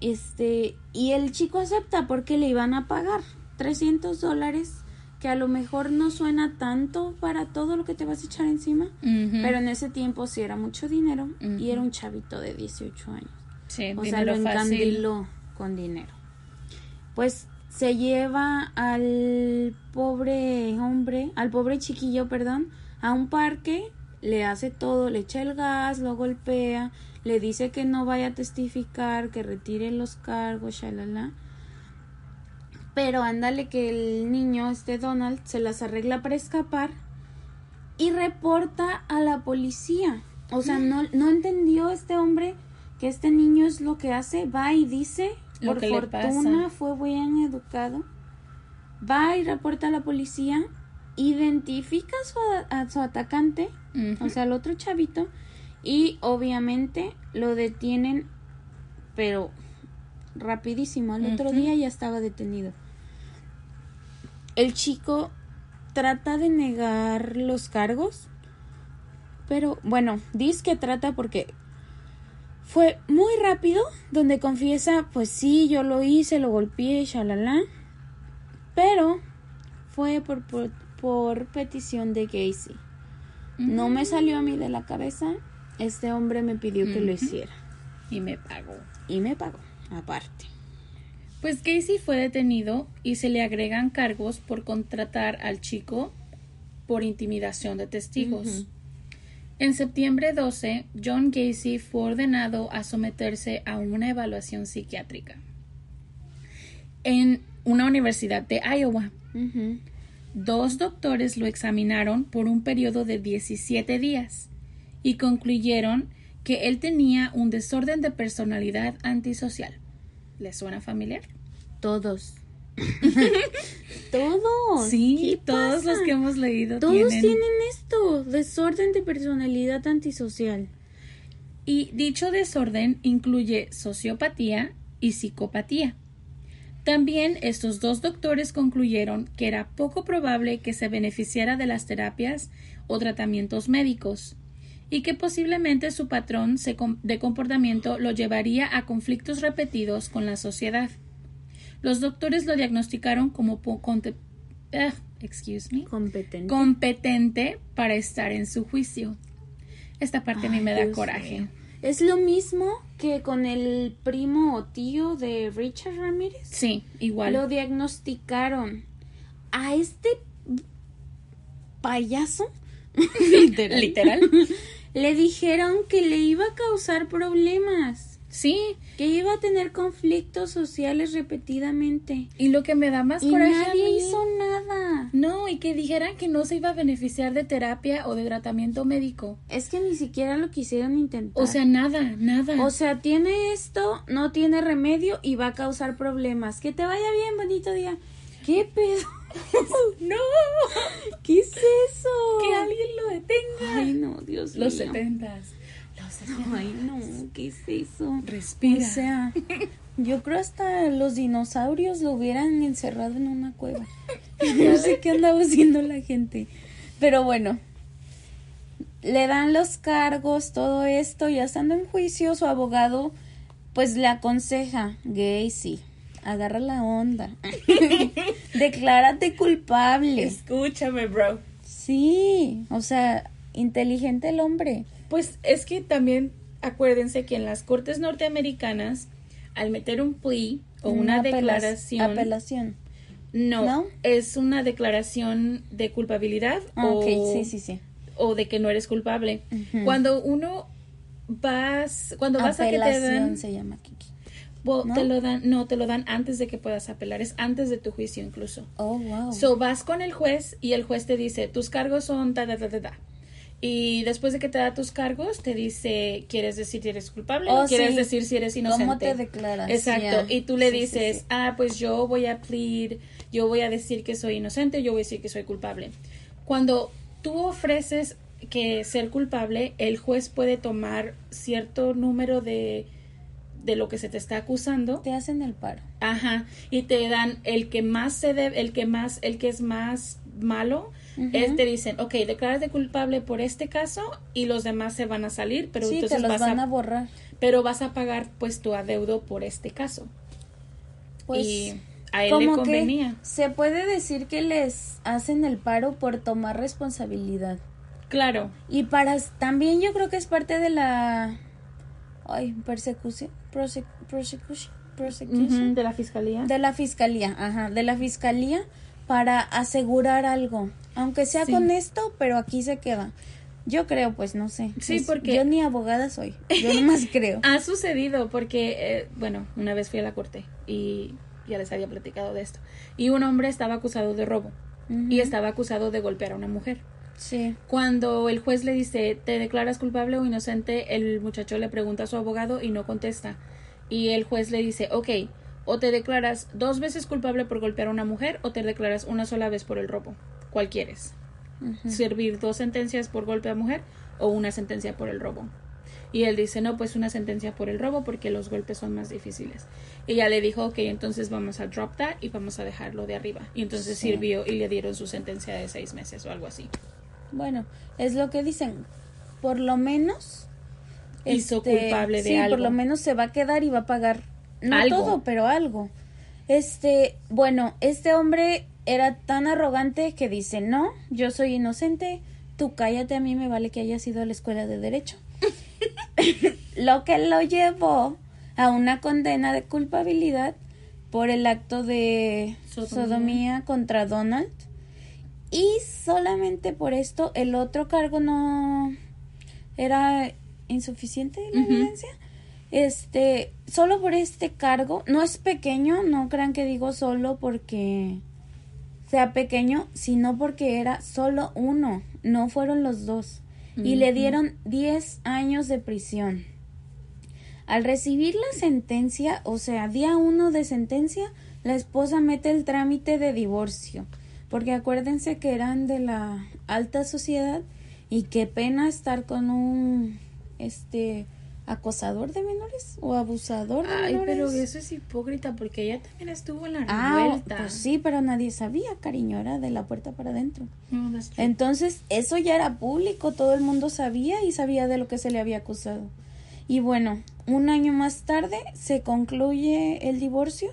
Este, y el chico acepta porque le iban a pagar 300 dólares, que a lo mejor no suena tanto para todo lo que te vas a echar encima. Pero en ese tiempo sí era mucho dinero y era un chavito de 18 años. Sí, O sea, lo fácil. encandiló con dinero. Pues se lleva al pobre hombre, al pobre chiquillo, perdón, a un parque, le hace todo, le echa el gas, lo golpea, le dice que no vaya a testificar, que retire los cargos, shalala. Pero ándale que el niño, este Donald, se las arregla para escapar y reporta a la policía. O sea, no, no entendió este hombre que este niño es lo que hace, va y dice, Lo por que fortuna fue bien educado, va y reporta a la policía, identifica a su, a su atacante, o sea, al otro chavito, y obviamente lo detienen, pero rapidísimo, al otro día ya estaba detenido. El chico trata de negar los cargos, pero bueno, dice que trata porque fue muy rápido, donde confiesa, pues sí, yo lo hice, lo golpeé, shalala, pero fue por, por, por petición de Gacy. No me salió a mí de la cabeza, este hombre me pidió que lo hiciera Y me pagó. y me pagó, aparte. Pues Casey fue detenido y se le agregan cargos por contratar al chico por intimidación de testigos. En septiembre 12, John Gacy fue ordenado a someterse a una evaluación psiquiátrica en una universidad de Iowa. Dos doctores lo examinaron por un periodo de 17 días y concluyeron que él tenía un desorden de personalidad antisocial. ¿Le suena familiar? Todos. Todos. Sí, ¿Qué todos pasa? los que hemos leído Todos tienen. tienen esto, desorden de personalidad antisocial. Y dicho desorden incluye sociopatía y psicopatía. También estos dos doctores concluyeron que era poco probable que se beneficiara de las terapias o tratamientos médicos y que posiblemente su patrón de comportamiento lo llevaría a conflictos repetidos con la sociedad. Los doctores lo diagnosticaron como ah, excuse me, Competente. competente para estar en su juicio. Esta parte a mí me da Dios coraje. mío. Es lo mismo que con el primo o tío de Richard Ramírez. Sí, igual. Lo diagnosticaron. A este payaso Literal. le dijeron que le iba a causar problemas, Sí, que iba a tener conflictos sociales repetidamente. y lo que me da más Y coraje a nadie mí- hizo nada. No, y que dijeran que no se iba a beneficiar de terapia o de tratamiento médico. Es que ni siquiera lo quisieron intentar. O sea, nada, nada. O sea, tiene esto, no tiene remedio y va a causar problemas. Que te vaya bien, bonito día. ¿Qué pedo? no, ¿Qué es eso? que alguien lo detenga. Ay, no, Dios mío. Los setentas. Ay, no, ¿qué es eso? Respira. O sea, yo creo hasta los dinosaurios lo hubieran encerrado en una cueva. No sé qué andaba haciendo la gente. Pero bueno, le dan los cargos, todo esto, ya estando en juicio, su abogado pues le aconseja, Gacy, agarra la onda. Declárate culpable. Escúchame, bro. Sí, o sea, inteligente el hombre. Pues es que también acuérdense que en las cortes norteamericanas, al meter un plea o una, declaración, Apelación. no, ¿No? es una declaración de culpabilidad Ah, o, ok, sí, sí, sí. o de que no eres culpable. Cuando uno vas, cuando vas a que te dan, se llama Kiki. well, ¿no? te lo dan, no, te lo dan antes de que puedas apelar, es antes de tu juicio incluso. Oh, wow. So vas con el juez y el juez te dice, tus cargos son ta, ta, ta, ta, ta. Y después de que te da tus cargos, te dice, ¿quieres decir si eres culpable Oh, o quieres sí. decir si eres inocente? ¿Cómo te declaras? Exacto. Y tú le sí, dices, sí. ah, pues yo voy a plead, yo voy a decir que soy inocente, yo voy a decir que soy culpable. Cuando tú ofreces que ser culpable, el juez puede tomar cierto número de, de lo que se te está acusando Te hacen el paro. Ajá, y te dan el que más se debe, el que más, el que es más malo, Ujú. es te dicen, ok, declárate culpable por este caso y los demás se van a salir, pero sí, entonces te los vas van a, a borrar. pero vas a pagar pues tu adeudo por este caso. Pues, y a él le que convenía. se puede decir que les hacen el paro por tomar responsabilidad. Claro, Y para también yo creo que es parte de la ay, persecución, prose- prosecution, prosecution de la fiscalía. de la fiscalía, ajá, de la fiscalía para asegurar algo, aunque sea Sí. con esto, pero aquí se queda. Yo creo, pues no sé. Sí, Es- porque- Yo ni abogada soy. Yo nomás creo. Ha sucedido porque, eh, bueno, una vez fui a la corte y ya les había platicado de esto. Y un hombre estaba acusado de robo y estaba acusado de golpear a una mujer. Sí. Cuando el juez le dice, ¿te declaras culpable o inocente? El muchacho le pregunta a su abogado y no contesta. Y el juez le dice, ok, o te declaras dos veces culpable por golpear a una mujer o te declaras una sola vez por el robo. ¿Cuál quieres? Ujú. ¿Servir dos sentencias por golpe a mujer o una sentencia por el robo? Y él dice, no, pues una sentencia por el robo porque los golpes son más difíciles. Y ella le dijo, ok, entonces vamos a drop that y vamos a dejarlo de arriba. Y entonces Sí. sirvió y le dieron su sentencia de seis meses o algo así. Bueno, es lo que dicen. Por lo menos. este, Hizo culpable de sí, algo. por lo menos se va a quedar y va a pagar. No Algo. todo, pero algo. Este, bueno, este hombre era tan arrogante que dice, no, yo soy inocente, tú cállate, a mí me vale que hayas ido a la escuela de derecho. lo que lo llevó a una condena de culpabilidad por el acto de Sodomía. sodomía contra Donald. Y solamente por esto el otro cargo no era insuficiente la Ujú. evidencia. Este, solo por este cargo, no es pequeño, no crean que digo solo porque sea pequeño, sino porque era solo uno, no fueron los dos. Y le dieron 10 años de prisión. Al recibir la sentencia, o sea, día uno de sentencia, la esposa mete el trámite de divorcio. Porque acuérdense que eran de la alta sociedad y qué pena estar con un este acosador de menores o abusador de Ay, menores. pero eso es hipócrita porque ella también estuvo en la Ah, revuelta. pues sí, pero nadie sabía, cariño, era de la puerta para adentro. No. Entonces, eso ya era público, todo el mundo sabía y sabía de lo que se le había acusado. Y bueno, un año más tarde se concluye el divorcio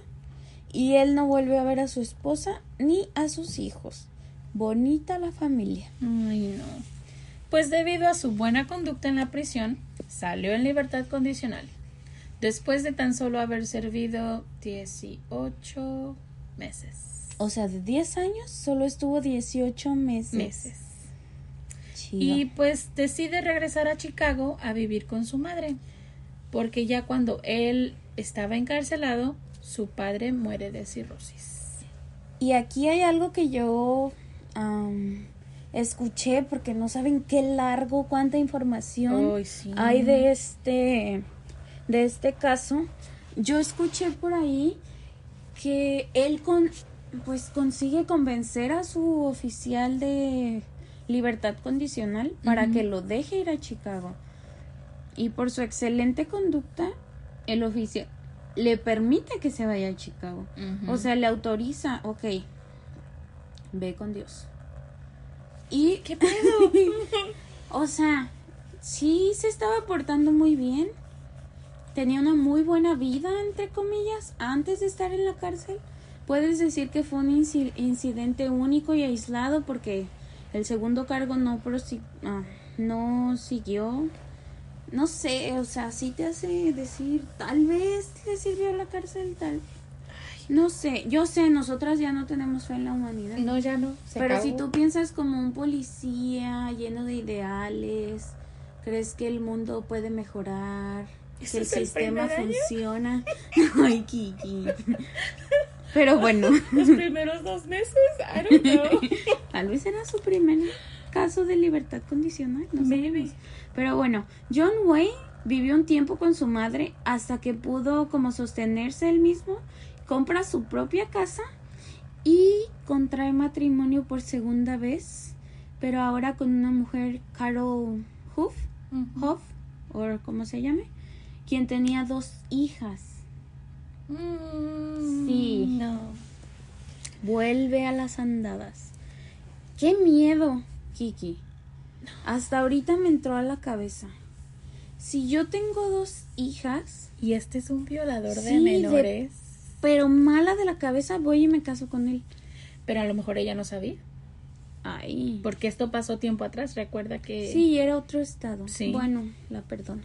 y él no vuelve a ver a su esposa ni a sus hijos. Bonita la familia. Ay, no. Pues debido a su buena conducta en la prisión, salió en libertad condicional. Después de tan solo haber servido 18 meses. O sea, de 10 años solo estuvo 18 meses. Meses. Chido. Y pues decide regresar a Chicago a vivir con su madre. Porque ya cuando él estaba encarcelado, su padre muere de cirrosis. Y aquí hay algo que yo escuché porque no saben qué largo, cuánta información sí. hay de este de este caso. Yo escuché por ahí que él con pues consigue convencer a su oficial de libertad condicional para que lo deje ir a Chicago. Y por su excelente conducta, el oficial le permite que se vaya a Chicago. O sea, le autoriza, ok, ve con Dios. Y, ¿Qué pedo? o sea, sí se estaba portando muy bien. Tenía una muy buena vida, entre comillas, antes de estar en la cárcel. Puedes decir que fue un inci- incidente único y aislado porque el segundo cargo no, ah, no siguió. No sé, o sea, sí te hace decir, tal vez le sirvió la cárcel, tal. No sé, yo sé, nosotras ya no tenemos fe en la humanidad. no, ya no. se Pero acabó. si tú piensas como un policía lleno de ideales, crees que el mundo puede mejorar, ¿Ese que el sistema funciona. Ay, Kiki. Pero bueno, Los primeros dos meses, I don't know. tal vez era su primer caso de libertad condicional. No sabemos. Pero bueno, John Wayne vivió un tiempo con su madre hasta que pudo como sostenerse él mismo, compra su propia casa y contrae matrimonio por segunda vez, pero ahora con una mujer, Carol Huff, o como se llame, quien tenía dos hijas. Mm, Sí. No. Vuelve a las andadas. ¡Qué miedo, Kiki! Hasta ahorita me entró a la cabeza. Si yo tengo dos hijas, Y este es un violador de Sí, de- menores. Pero mala de la cabeza, voy y me caso con él. Pero a lo mejor ella no sabía. Ay. Porque esto pasó tiempo atrás. Recuerda que. Sí, era otro estado. Sí. Bueno, la perdono.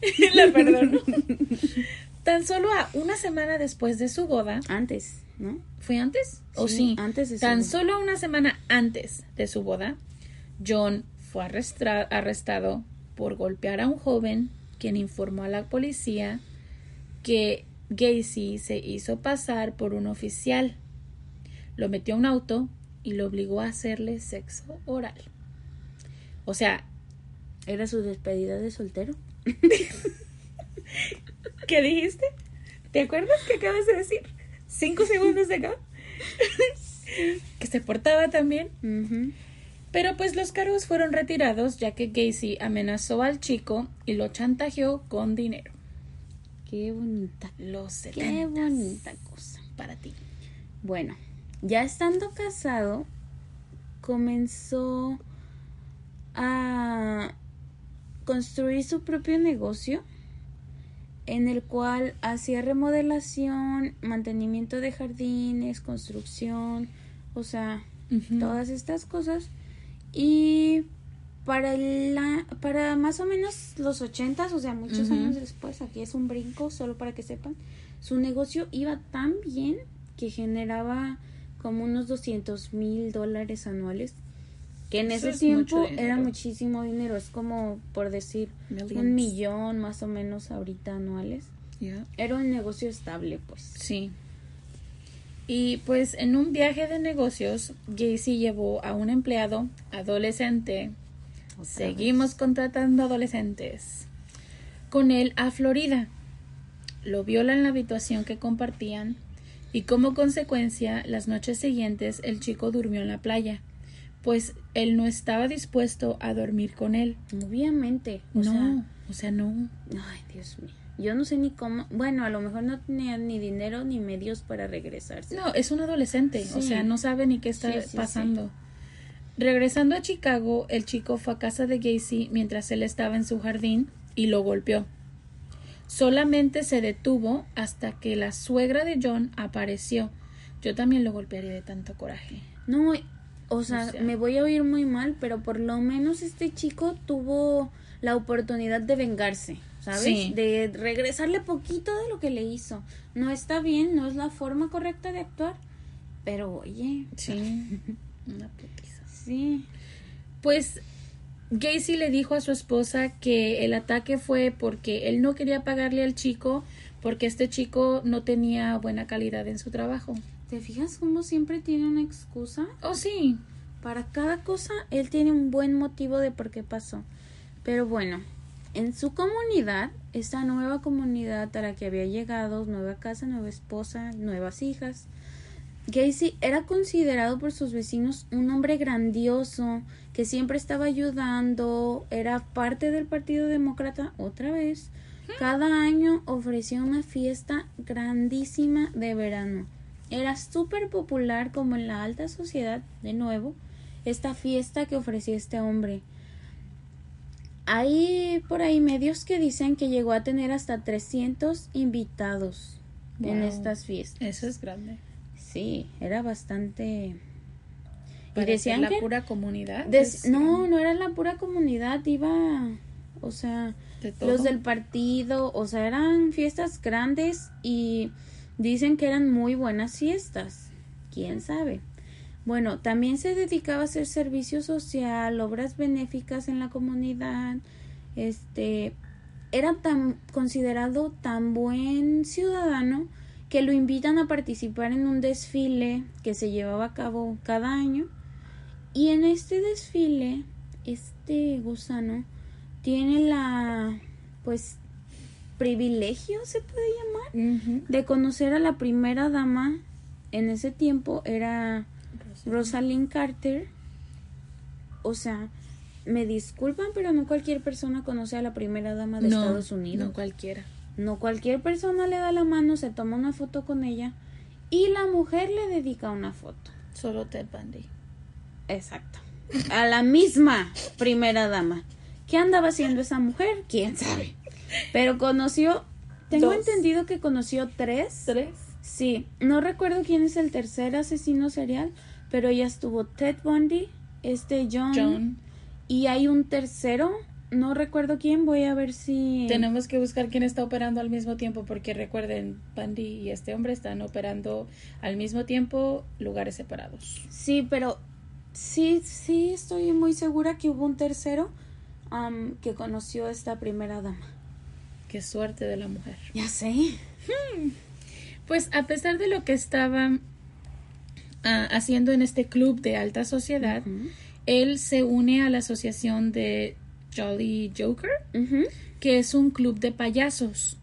la perdono. Tan solo a una semana después de su boda. Antes, ¿no? ¿Fue antes? ¿O Sí, antes de su Tan boda. solo una semana antes de su boda, John fue arrestado por golpear a un joven quien informó a la policía que Gacy se hizo pasar por un oficial. Lo metió a un auto y lo obligó a hacerle sexo oral. O sea, Era su despedida de soltero. ¿qué dijiste? ¿Te acuerdas que acabas de decir? Cinco segundos de acá. que se portaba también. Pero pues los cargos fueron retirados ya que Gacy amenazó al chico y lo chantajeó con dinero. Qué bonita. Los Qué 70 bonita cosa. para ti. Bueno, ya estando casado, comenzó a construir su propio negocio en el cual hacía remodelación, mantenimiento de jardines, construcción, o sea, todas estas cosas. Y para la, para más o menos los ochentas, o sea, muchos años después, aquí es un brinco, solo para que sepan, su negocio iba tan bien que generaba como unos 200 mil dólares anuales, que en Eso ese es tiempo era muchísimo dinero, es como por decir Millions. un millón más o menos ahorita anuales. Yeah. Era un negocio estable, pues. Sí. Y pues en un viaje de negocios, Gacy llevó a un empleado adolescente. Seguimos contratando adolescentes. Con él a Florida. Lo viola en la habitación que compartían y como consecuencia las noches siguientes el chico durmió en la playa, pues él no estaba dispuesto a dormir con él. Obviamente. O no, sea, o sea, no. Ay, Dios mío. Yo no sé ni cómo. Bueno, a lo mejor no tenía ni dinero ni medios para regresarse. No, es un adolescente, o sea, no sabe ni qué está Sí, sí, pasando. Regresando a Chicago, el chico fue a casa de Gacy mientras él estaba en su jardín y lo golpeó. Solamente se detuvo hasta que la suegra de John apareció. Yo también lo golpearía de tanto coraje. No, o sea, O sea. me voy a oír muy mal, pero por lo menos este chico tuvo la oportunidad de vengarse, ¿sabes? Sí. De regresarle poquito de lo que le hizo. No está bien, no es la forma correcta de actuar, pero oye, Sí, una. Sí. Pues Gacy le dijo a su esposa que el ataque fue porque él no quería pagarle al chico porque este chico no tenía buena calidad en su trabajo. ¿Te fijas cómo siempre tiene una excusa? Oh, sí. Para cada cosa, él tiene un buen motivo de por qué pasó. Pero bueno, en su comunidad, esta nueva comunidad a la que había llegado, nueva casa, nueva esposa, nuevas hijas, Gacy era considerado por sus vecinos un hombre grandioso, que siempre estaba ayudando, era parte del Partido Demócrata otra vez. Cada año ofrecía una fiesta grandísima de verano. Era súper popular como en la alta sociedad, de nuevo, esta fiesta que ofrecía este hombre. Hay por ahí medios que dicen que llegó a tener hasta 300 invitados en estas fiestas. Eso es grande. Sí, era bastante... Y decían la que... pura comunidad. des- No, no era la pura comunidad, iba... O sea, De los del partido, o sea, eran fiestas grandes y dicen que eran muy buenas fiestas. ¿Quién sabe? Bueno, también se dedicaba a hacer servicio social, obras benéficas en la comunidad. Este era tan considerado tan buen ciudadano que lo invitan a participar en un desfile que se llevaba a cabo cada año. Y en este desfile, este gusano tiene la pues privilegio se puede llamar de conocer a la primera dama. En ese tiempo era Rosalind Carter. O sea me disculpan pero no cualquier persona conoce a la primera dama de no, Estados Unidos. No cualquiera. No cualquier persona le da la mano se toma una foto con ella y la mujer le dedica una foto Solo Ted Bundy. Exacto. A la misma primera dama. ¿Qué andaba haciendo esa mujer? ¿Quién sabe? Pero conoció, tengo Dos. entendido que conoció tres. Tres. Sí, no recuerdo quién es el tercer asesino serial, pero ya estuvo Ted Bundy, este John, John. y hay un tercero, no recuerdo quién, voy a ver si... Tenemos que buscar quién está operando al mismo tiempo porque recuerden, Bundy y este hombre están operando al mismo tiempo lugares separados. Sí, pero Sí, sí, estoy muy segura que hubo un tercero que conoció a esta primera dama. Qué suerte de la mujer. Ya sé. Pues a pesar de lo que estaba ah, haciendo en este club de alta sociedad, él se une a la asociación de Jolly Joker, que es un club de payasos,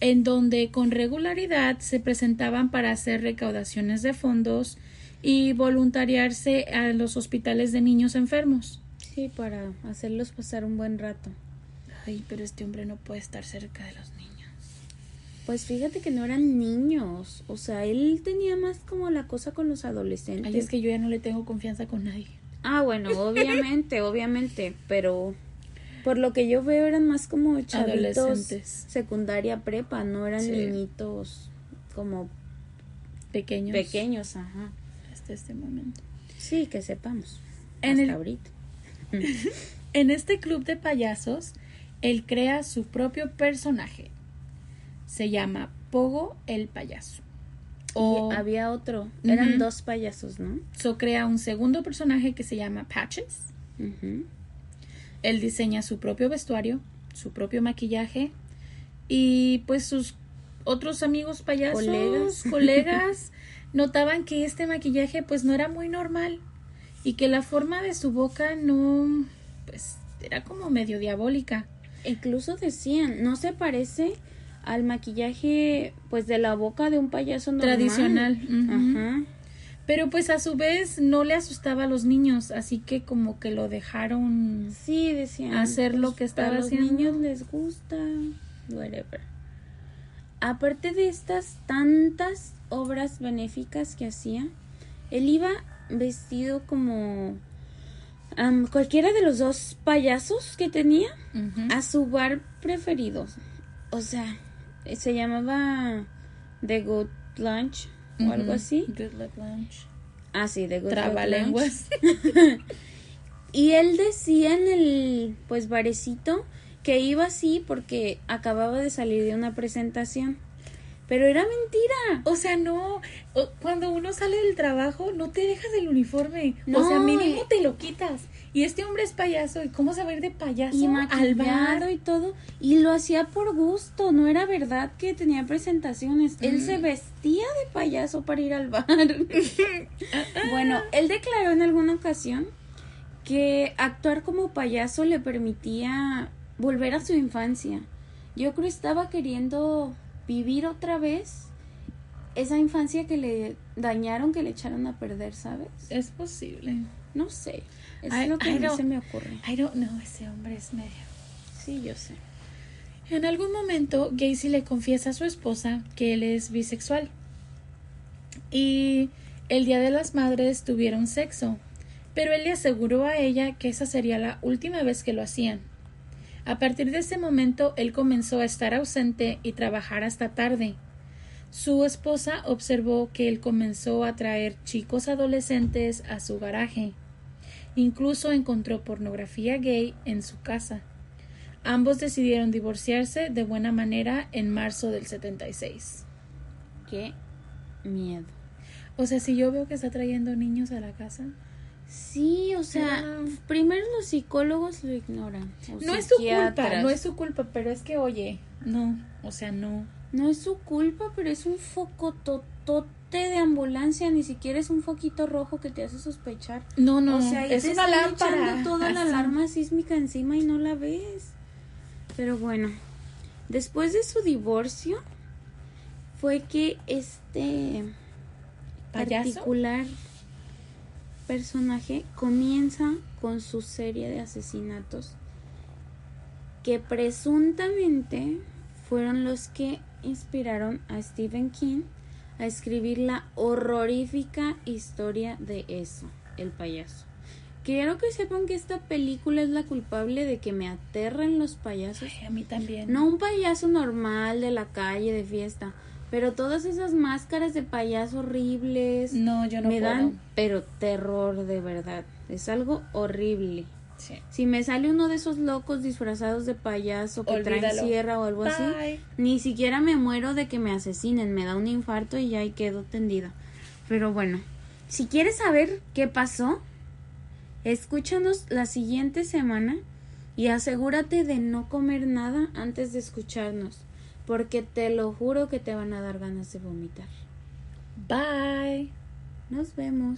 en donde con regularidad se presentaban para hacer recaudaciones de fondos y voluntariarse a los hospitales de niños enfermos. Sí, para hacerlos pasar un buen rato. Ay, pero este hombre no puede estar cerca de los niños. Pues fíjate que no eran niños. O sea, él tenía más como la cosa con los adolescentes. Ay, es que yo ya no le tengo confianza con nadie. Ah, bueno, obviamente, obviamente. Pero por lo que yo veo eran más como chavitos secundaria prepa, no eran Sí. niñitos como Pequeños. pequeños, ajá. Hasta este momento. Sí, que sepamos. En hasta el- ahorita. En este club de payasos, él crea su propio personaje. Se llama Pogo el payaso. O Y había otro. Eran dos payasos, ¿no? so crea un segundo personaje que se llama Patches. Ujú. Él diseña su propio vestuario, su propio maquillaje y pues sus otros amigos payasos, Colegas. colegas, notaban que este maquillaje pues no era muy normal y que la forma de su boca no pues era como medio diabólica. Incluso decían, no se parece al maquillaje pues de la boca de un payaso normal. Tradicional. Ajá. Pero pues a su vez no le asustaba a los niños, así que como que lo dejaron Sí, decían. Hacer lo que estaba a los haciendo. niños les gusta, whatever. Aparte de estas tantas obras benéficas que hacía, él iba vestido como cualquiera de los dos payasos que tenía a su bar preferido. O sea, se llamaba The Good Lunch o algo así. Good luck lunch. Ah, sí, The Good Lunch. Trabalenguas. Y él decía en el pues barecito que iba así porque acababa de salir de una presentación. Pero era mentira. O sea, no, cuando uno sale del trabajo no te dejas el uniforme. No, o sea, mínimo te lo quitas. Y este hombre es payaso. ¿Y cómo saber de payaso Y al maquillado bar? y todo. Y lo hacía por gusto. No era verdad que tenía presentaciones. Él se vestía de payaso para ir al bar. bueno, él declaró en alguna ocasión que actuar como payaso le permitía volver a su infancia. Yo creo estaba queriendo vivir otra vez esa infancia que le dañaron, que le echaron a perder, ¿sabes? Es posible. No sé. I- es lo que I don't- se me ocurre. I don't know, ese hombre es medio. Sí, yo sé. En algún momento, Gacy le confiesa a su esposa que él es bisexual. Y el día de las madres tuvieron sexo, pero él le aseguró a ella que esa sería la última vez que lo hacían. A partir de ese momento, él comenzó a estar ausente y trabajar hasta tarde. Su esposa observó que él comenzó a traer chicos adolescentes a su garaje. Incluso encontró pornografía gay en su casa. Ambos decidieron divorciarse de buena manera en marzo del 76. Qué miedo. O sea, si yo veo que está trayendo niños a la casa, Sí, o sea, primero los psicólogos lo ignoran. no es su culpa, no es su culpa, pero es que, oye, no, o sea, no. No es su culpa, pero es un foco de ambulancia, ni siquiera es un foquito rojo que te hace sospechar. No, no, o sea, es te una están lámpara. echando toda la alarma sísmica encima y no la ves. Pero bueno, después de su divorcio fue que este ¿Payaso? particular personaje comienza con su serie de asesinatos que presuntamente fueron los que inspiraron a Stephen King a escribir la horrorífica historia de eso, el payaso. Quiero que sepan que esta película es la culpable de que me aterren los payasos. Ay, a mí también. No un payaso normal de la calle, de fiesta, pero todas esas máscaras de payaso horribles No, yo no me puedo. dan, pero terror de verdad. Es algo horrible. Sí. Si me sale uno de esos locos disfrazados de payaso que traen sierra o algo así, ni siquiera me muero de que me asesinen, me da un infarto y ya ahí quedo tendida. Pero bueno, si quieres saber qué pasó, Escúchanos la siguiente semana y asegúrate de no comer nada antes de escucharnos, porque te lo juro que te van a dar ganas de vomitar. Bye. Nos vemos.